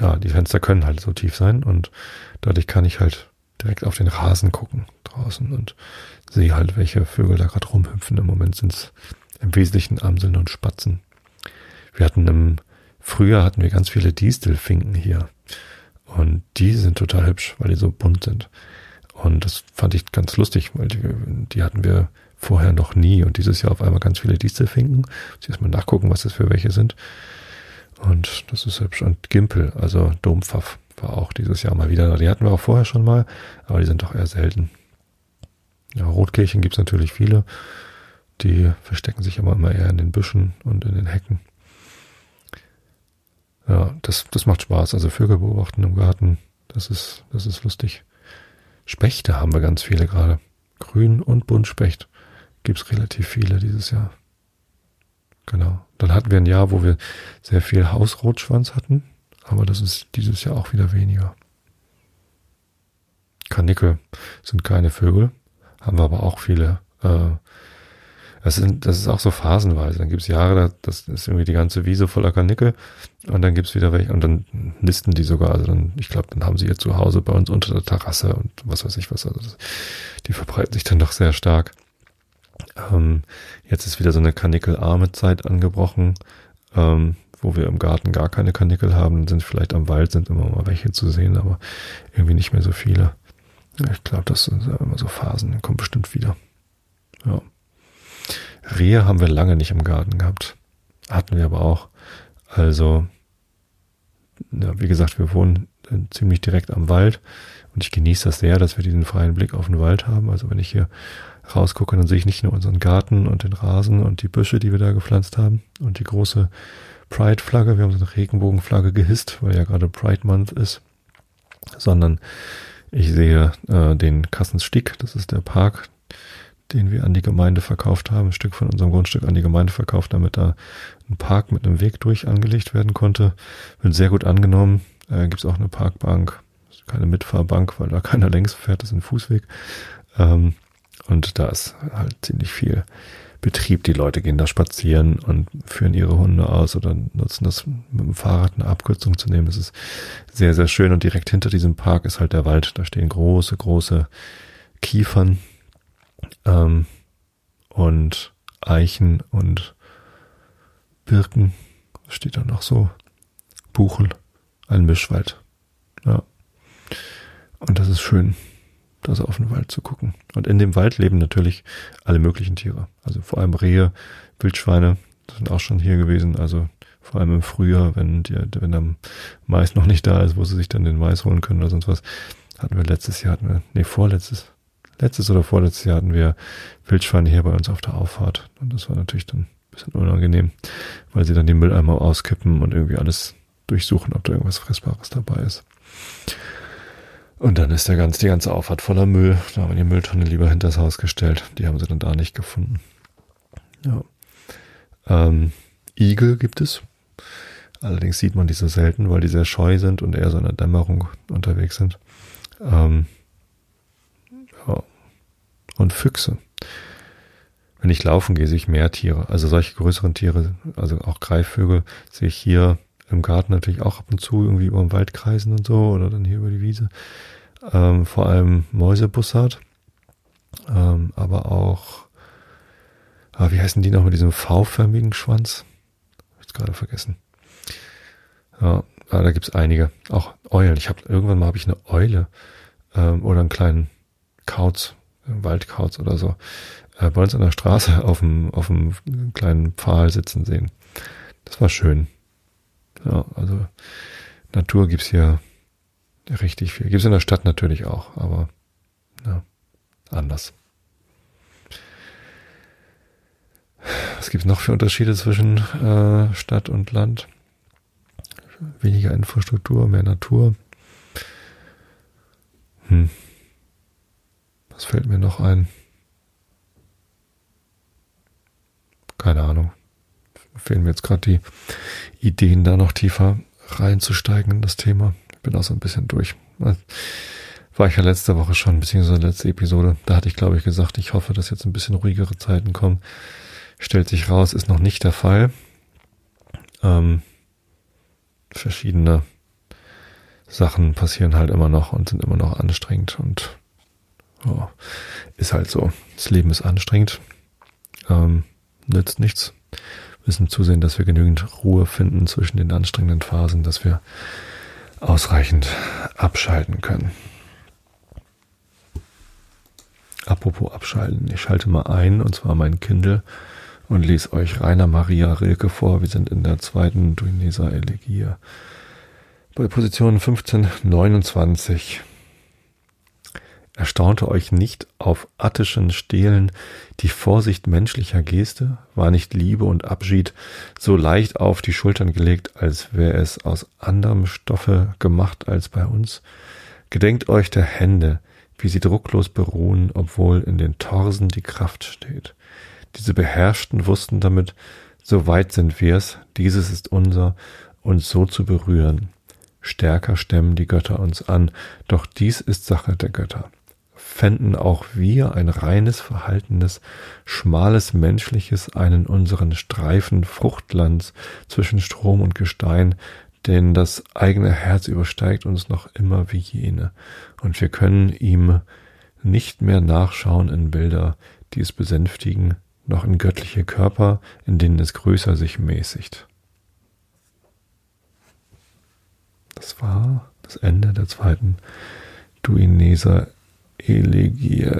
[SPEAKER 1] ja, die Fenster können halt so tief sein und dadurch kann ich halt direkt auf den Rasen gucken draußen und sehe halt, welche Vögel da gerade rumhüpfen. Im Moment sind es im Wesentlichen Amseln und Spatzen. Wir hatten im Frühjahr hatten wir ganz viele Distelfinken hier. Und die sind total hübsch, weil die so bunt sind. Und das fand ich ganz lustig, weil die, die hatten wir vorher noch nie und dieses Jahr auf einmal ganz viele Distelfinken. Muss erstmal nachgucken, was das für welche sind. Und das ist hübsch. Und Gimpel, also Dompfaff, war auch dieses Jahr mal wieder. Die hatten wir auch vorher schon mal, aber die sind doch eher selten. Ja, Rotkehlchen gibt's natürlich viele. Die verstecken sich immer, immer eher in den Büschen und in den Hecken. Ja, das, das macht Spaß. Also Vögel beobachten im Garten, das ist, das ist lustig. Spechte haben wir ganz viele gerade. Grün und Buntspecht gibt's relativ viele dieses Jahr. Genau. Dann hatten wir ein Jahr, wo wir sehr viel Hausrotschwanz hatten, aber das ist dieses Jahr auch wieder weniger. Karnickel sind keine Vögel, haben wir aber auch viele. Äh, das, sind, das ist auch so phasenweise. Dann gibt's Jahre, da, das ist irgendwie die ganze Wiese voller Karnickel und dann gibt's wieder welche und dann nisten die sogar. Also dann, ich glaube, dann haben sie ihr Zuhause bei uns unter der Terrasse und was weiß ich was. Also die verbreiten sich dann doch sehr stark. Ähm, jetzt ist wieder so eine karnickelarme Zeit angebrochen. Ähm, wo wir im Garten gar keine Kanickel haben, sind vielleicht am Wald sind immer mal welche zu sehen, aber irgendwie nicht mehr so viele. Ich glaube, das sind immer so Phasen, die kommen bestimmt wieder. Ja. Rehe haben wir lange nicht im Garten gehabt. Hatten wir aber auch. Also, ja, wie gesagt, wir wohnen ziemlich direkt am Wald und ich genieße das sehr, dass wir diesen freien Blick auf den Wald haben. Also wenn ich hier rausgucke, dann sehe ich nicht nur unseren Garten und den Rasen und die Büsche, die wir da gepflanzt haben und die große Pride-Flagge. Wir haben so eine Regenbogenflagge gehisst, weil ja gerade Pride Month ist. Sondern ich sehe äh, den Kassensstick, das ist der Park, den wir an die Gemeinde verkauft haben, ein Stück von unserem Grundstück an die Gemeinde verkauft, damit da ein Park mit einem Weg durch angelegt werden konnte. Wird sehr gut angenommen. Äh, Gibt es auch eine Parkbank, keine Mitfahrbank, weil da keiner längs fährt, das ist ein Fußweg. Ähm, und da ist halt ziemlich viel Betrieb. Die Leute gehen da spazieren und führen ihre Hunde aus oder nutzen das mit dem Fahrrad eine Abkürzung zu nehmen. Das ist sehr, sehr schön. Und direkt hinter diesem Park ist halt der Wald. Da stehen große, große Kiefern ähm, und Eichen und Birken. Was steht da noch so? Buchen. Ein Mischwald. Ja. Und das ist schön das auf den Wald zu gucken. Und in dem Wald leben natürlich alle möglichen Tiere. Also vor allem Rehe, Wildschweine, sind auch schon hier gewesen. Also vor allem im Frühjahr, wenn, die, wenn der Mais noch nicht da ist, wo sie sich dann den Mais holen können oder sonst was. Hatten wir letztes Jahr, hatten wir, nee, vorletztes, letztes oder vorletztes Jahr hatten wir Wildschweine hier bei uns auf der Auffahrt. Und das war natürlich dann ein bisschen unangenehm, weil sie dann die Mülleimer auskippen und irgendwie alles durchsuchen, ob da irgendwas Fressbares dabei ist. Und dann ist der ganz, die ganze Auffahrt voller Müll. Da haben wir die Mülltonne lieber hinters Haus gestellt. Die haben sie dann da nicht gefunden. Ja. Ähm, Igel gibt es. Allerdings sieht man die so selten, weil die sehr scheu sind und eher so in der Dämmerung unterwegs sind. Ähm, ja. Und Füchse. Wenn ich laufen gehe, sehe ich mehr Tiere. Also solche größeren Tiere, also auch Greifvögel, sehe ich hier im Garten natürlich auch ab und zu irgendwie über den Wald kreisen und so oder dann hier über die Wiese. Ähm, vor allem Mäusebussard, ähm, aber auch, ah, wie heißen die noch mit diesem V-förmigen Schwanz? Hab ich gerade vergessen. Ja, ah, da gibt's einige. Auch Eulen. Ich habe irgendwann mal habe ich eine Eule ähm, oder einen kleinen Kauz, einen Waldkauz oder so, äh, bei uns an der Straße auf dem, auf dem kleinen Pfahl sitzen sehen. Das war schön. Ja, also Natur gibt's hier richtig viel. Gibt's in der Stadt natürlich auch, aber ja, anders. Was gibt's noch für Unterschiede zwischen äh, Stadt und Land? Weniger Infrastruktur, mehr Natur. Hm. Was fällt mir noch ein? Keine Ahnung fehlen mir jetzt gerade die Ideen, da noch tiefer reinzusteigen in das Thema. Bin auch so ein bisschen durch. War ich ja letzte Woche schon, beziehungsweise letzte Episode. Da hatte ich, glaube ich, gesagt, ich hoffe, dass jetzt ein bisschen ruhigere Zeiten kommen. Stellt sich raus, ist noch nicht der Fall. Ähm, verschiedene Sachen passieren halt immer noch und sind immer noch anstrengend und oh, ist halt so. Das Leben ist anstrengend. Ähm, nützt nichts müssen zusehen, dass wir genügend Ruhe finden zwischen den anstrengenden Phasen, dass wir ausreichend abschalten können. Apropos abschalten, ich schalte mal ein, und zwar mein Kindle, und lese euch Rainer Maria Rilke vor. Wir sind in der zweiten Duineser Elegie. Bei Position 1529 Erstaunte euch nicht auf attischen Stelen die Vorsicht menschlicher Geste? War nicht Liebe und Abschied so leicht auf die Schultern gelegt, als wäre es aus anderem Stoffe gemacht als bei uns? Gedenkt euch der Hände, wie sie drucklos beruhen, obwohl in den Torsen die Kraft steht. Diese Beherrschten wussten damit, so weit sind wir's, dieses ist unser, uns so zu berühren. stärker stemmen die Götter uns an, doch dies ist Sache der Götter. Fänden auch wir ein reines, verhaltenes, schmales menschliches einen unseren Streifen Fruchtlands zwischen Strom und Gestein, denn das eigene Herz übersteigt uns noch immer wie jene, und wir können ihm nicht mehr nachschauen in Bilder, die es besänftigen, noch in göttliche Körper, in denen es größer sich mäßigt. Das war das Ende der zweiten Duineser Elegie.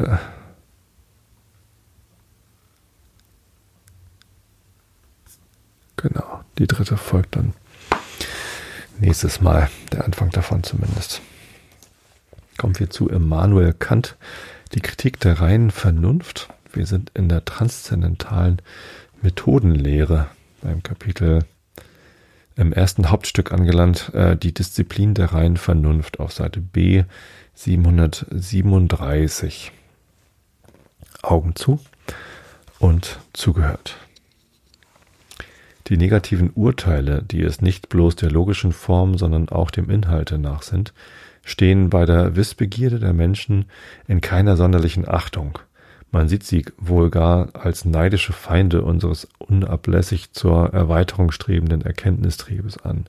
[SPEAKER 1] Genau, die dritte folgt dann nächstes Mal, der Anfang davon zumindest. Kommen wir zu Immanuel Kant, die Kritik der reinen Vernunft. Wir sind in der transzendentalen Methodenlehre beim Kapitel im ersten Hauptstück angelangt, äh, die Disziplin der reinen Vernunft auf Seite B 737. Augen zu und zugehört. Die negativen Urteile, die es nicht bloß der logischen Form, sondern auch dem Inhalte nach sind, stehen bei der Wissbegierde der Menschen in keiner sonderlichen Achtung. Man sieht sie wohl gar als neidische Feinde unseres unablässig zur Erweiterung strebenden Erkenntnistriebes an,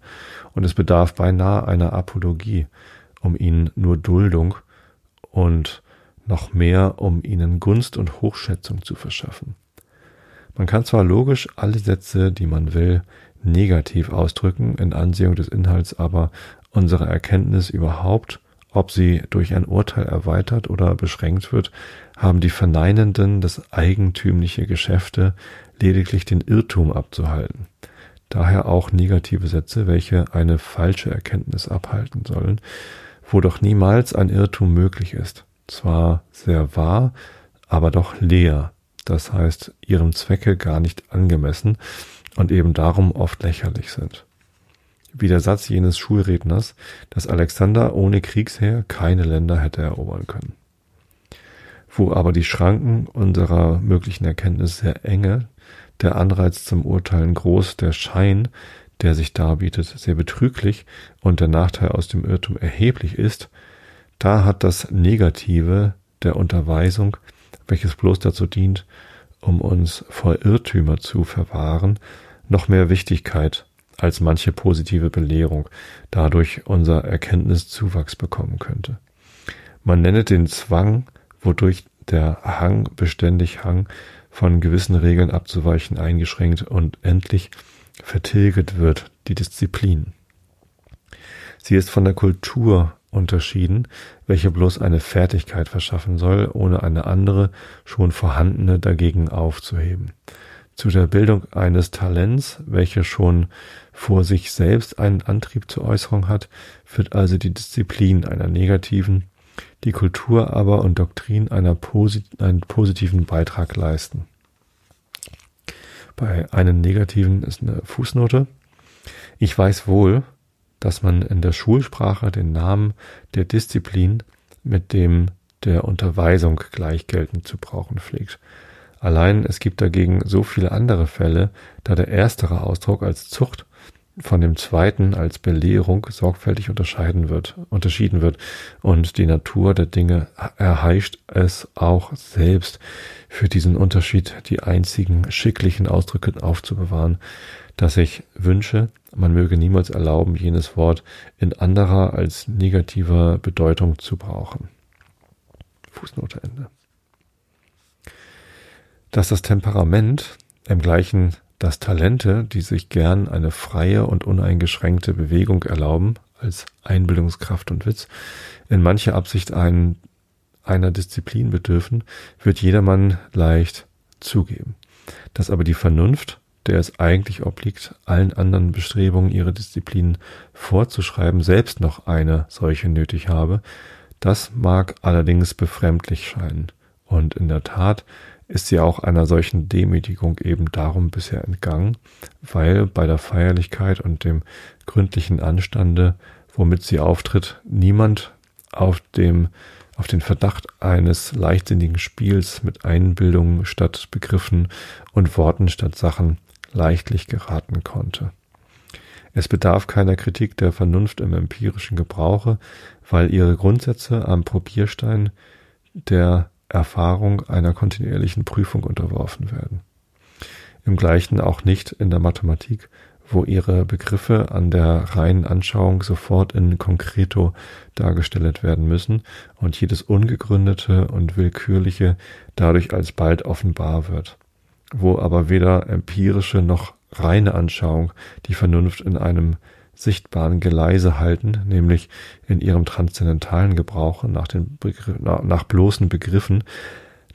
[SPEAKER 1] und es bedarf beinahe einer Apologie, um ihnen nur Duldung und noch mehr, um ihnen Gunst und Hochschätzung zu verschaffen. Man kann zwar logisch alle Sätze, die man will, negativ ausdrücken, in Ansehung des Inhalts aber unsere Erkenntnis überhaupt, ob sie durch ein Urteil erweitert oder beschränkt wird, haben die Verneinenden das eigentümliche Geschäfte, lediglich den Irrtum abzuhalten. Daher auch negative Sätze, welche eine falsche Erkenntnis abhalten sollen, wo doch niemals ein Irrtum möglich ist. Zwar sehr wahr, aber doch leer, das heißt ihrem Zwecke gar nicht angemessen und eben darum oft lächerlich sind. Wie der Satz jenes Schulredners, dass Alexander ohne Kriegsheer keine Länder hätte erobern können. Wo aber die Schranken unserer möglichen Erkenntnis sehr enge, der Anreiz zum Urteilen groß, der Schein, der sich darbietet, sehr betrüglich und der Nachteil aus dem Irrtum erheblich ist, da hat das Negative der Unterweisung welches bloß dazu dient, um uns vor Irrtümer zu verwahren, noch mehr Wichtigkeit als manche positive Belehrung dadurch unser Erkenntniszuwachs bekommen könnte. Man nenne den Zwang, wodurch der Hang beständig Hang von gewissen Regeln abzuweichen eingeschränkt und endlich vertilget wird, die Disziplin. Sie ist von der Kultur unterschieden, welche bloß eine Fertigkeit verschaffen soll, ohne eine andere, schon vorhandene dagegen aufzuheben. Zu der Bildung eines Talents, welche schon vor sich selbst einen Antrieb zur Äußerung hat, wird also die Disziplin einer negativen, die Kultur aber und Doktrin einer posit einen positiven Beitrag leisten. Bei einem negativen ist eine Fußnote. Ich weiß wohl, dass man in der Schulsprache den Namen der Disziplin mit dem der Unterweisung gleichgeltend zu brauchen pflegt. Allein es gibt dagegen so viele andere Fälle, da der erstere Ausdruck als Zucht von dem zweiten als Belehrung sorgfältig unterscheiden wird, unterschieden wird und die Natur der Dinge erheischt es auch selbst, für diesen Unterschied die einzigen schicklichen Ausdrücke aufzubewahren, dass ich wünsche, man möge niemals erlauben, jenes Wort in anderer als negativer Bedeutung zu brauchen. Fußnote Ende. Dass das Temperament im gleichen dass Talente, die sich gern eine freie und uneingeschränkte Bewegung erlauben, als Einbildungskraft und Witz, in mancher Absicht einen, einer Disziplin bedürfen, wird jedermann leicht zugeben. Dass aber die Vernunft der es eigentlich obliegt, allen anderen Bestrebungen ihre Disziplin vorzuschreiben, selbst noch eine solche nötig habe, das mag allerdings befremdlich scheinen. Und in der Tat ist sie auch einer solchen Demütigung eben darum bisher entgangen, weil bei der Feierlichkeit und dem gründlichen Anstande, womit sie auftritt, niemand auf dem auf den Verdacht eines leichtsinnigen Spiels mit Einbildungen statt Begriffen und Worten statt Sachen leichtlich geraten konnte. Es bedarf keiner Kritik der Vernunft im empirischen Gebrauche, weil ihre Grundsätze am Probierstein der Erfahrung einer kontinuierlichen Prüfung unterworfen werden. Im gleichen auch nicht in der Mathematik, wo ihre Begriffe an der reinen Anschauung sofort in Concreto dargestellt werden müssen und jedes Ungegründete und Willkürliche dadurch alsbald offenbar wird, wo aber weder empirische noch reine Anschauung die Vernunft in einem sichtbaren Geleise halten, nämlich in ihrem transzendentalen Gebrauch nach, den Begr nach bloßen Begriffen,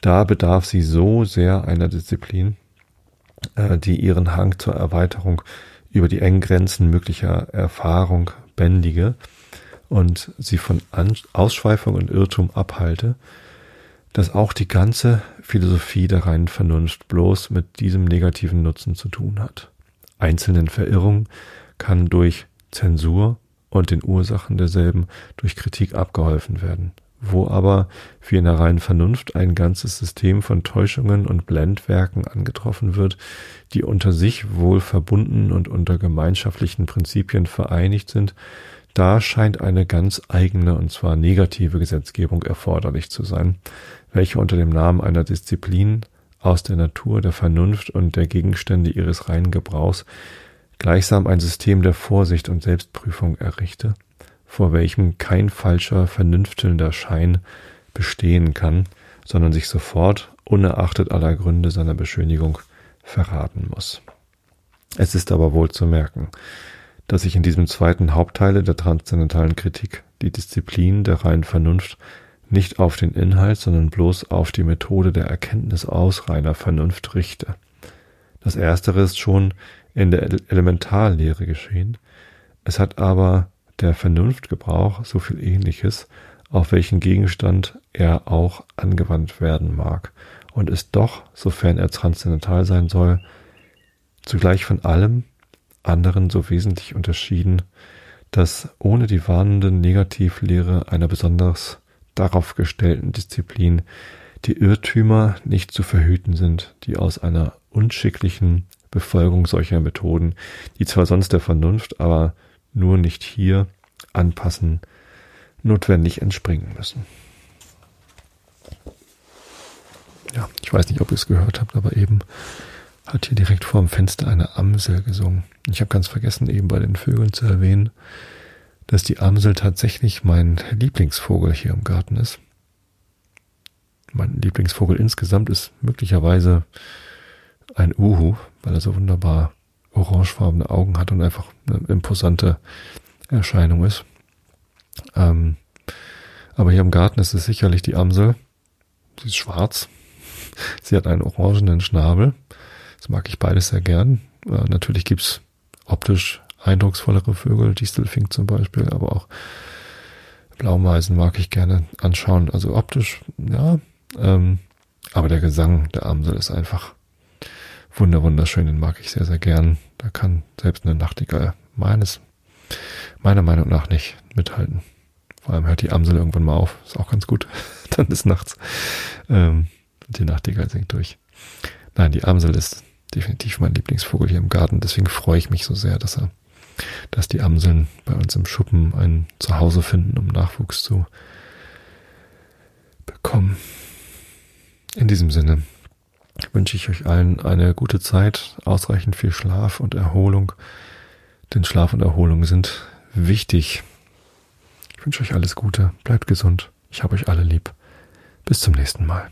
[SPEAKER 1] da bedarf sie so sehr einer Disziplin, äh, die ihren Hang zur Erweiterung über die engen Grenzen möglicher Erfahrung bändige und sie von An Ausschweifung und Irrtum abhalte, dass auch die ganze Philosophie der reinen Vernunft bloß mit diesem negativen Nutzen zu tun hat. Einzelnen Verirrungen kann durch Zensur und den Ursachen derselben durch Kritik abgeholfen werden wo aber wie in der reinen Vernunft ein ganzes System von Täuschungen und Blendwerken angetroffen wird, die unter sich wohl verbunden und unter gemeinschaftlichen Prinzipien vereinigt sind, da scheint eine ganz eigene und zwar negative Gesetzgebung erforderlich zu sein, welche unter dem Namen einer Disziplin aus der Natur der Vernunft und der Gegenstände ihres reinen Gebrauchs gleichsam ein System der Vorsicht und Selbstprüfung errichte, vor welchem kein falscher, vernünftelnder Schein bestehen kann, sondern sich sofort, unerachtet aller Gründe seiner Beschönigung, verraten muss. Es ist aber wohl zu merken, dass sich in diesem zweiten Hauptteile der transzendentalen Kritik die Disziplin der reinen Vernunft nicht auf den Inhalt, sondern bloß auf die Methode der Erkenntnis aus reiner Vernunft richte. Das erstere ist schon in der Elementarlehre geschehen, es hat aber der Vernunftgebrauch so viel ähnliches, auf welchen Gegenstand er auch angewandt werden mag, und ist doch, sofern er transzendental sein soll, zugleich von allem anderen so wesentlich unterschieden, dass ohne die warnende Negativlehre einer besonders darauf gestellten Disziplin die Irrtümer nicht zu verhüten sind, die aus einer unschicklichen Befolgung solcher Methoden, die zwar sonst der Vernunft, aber nur nicht hier anpassen, notwendig entspringen müssen. Ja, ich weiß nicht, ob ihr es gehört habt, aber eben hat hier direkt vor dem Fenster eine Amsel gesungen. Ich habe ganz vergessen, eben bei den Vögeln zu erwähnen, dass die Amsel tatsächlich mein Lieblingsvogel hier im Garten ist. Mein Lieblingsvogel insgesamt ist möglicherweise ein Uhu, weil er so wunderbar orangefarbene Augen hat und einfach eine imposante Erscheinung ist. Ähm, aber hier im Garten ist es sicherlich die Amsel. Sie ist schwarz. Sie hat einen orangenen Schnabel. Das mag ich beides sehr gern. Äh, natürlich gibt's optisch eindrucksvollere Vögel, Distelfink zum Beispiel, aber auch Blaumeisen mag ich gerne anschauen. Also optisch, ja. Ähm, aber der Gesang der Amsel ist einfach wunder wunderschön, den mag ich sehr, sehr gern. Da kann selbst eine Nachtigall meines, meiner Meinung nach nicht mithalten. Vor allem hört die Amsel irgendwann mal auf, ist auch ganz gut. Dann ist nachts. Ähm, die Nachtigall singt durch. Nein, die Amsel ist definitiv mein Lieblingsvogel hier im Garten. Deswegen freue ich mich so sehr, dass er, dass die Amseln bei uns im Schuppen ein Zuhause finden, um Nachwuchs zu bekommen. In diesem Sinne wünsche ich euch allen eine gute Zeit, ausreichend viel Schlaf und Erholung. Denn Schlaf und Erholung sind wichtig. Ich wünsche euch alles Gute, bleibt gesund. Ich habe euch alle lieb. Bis zum nächsten Mal.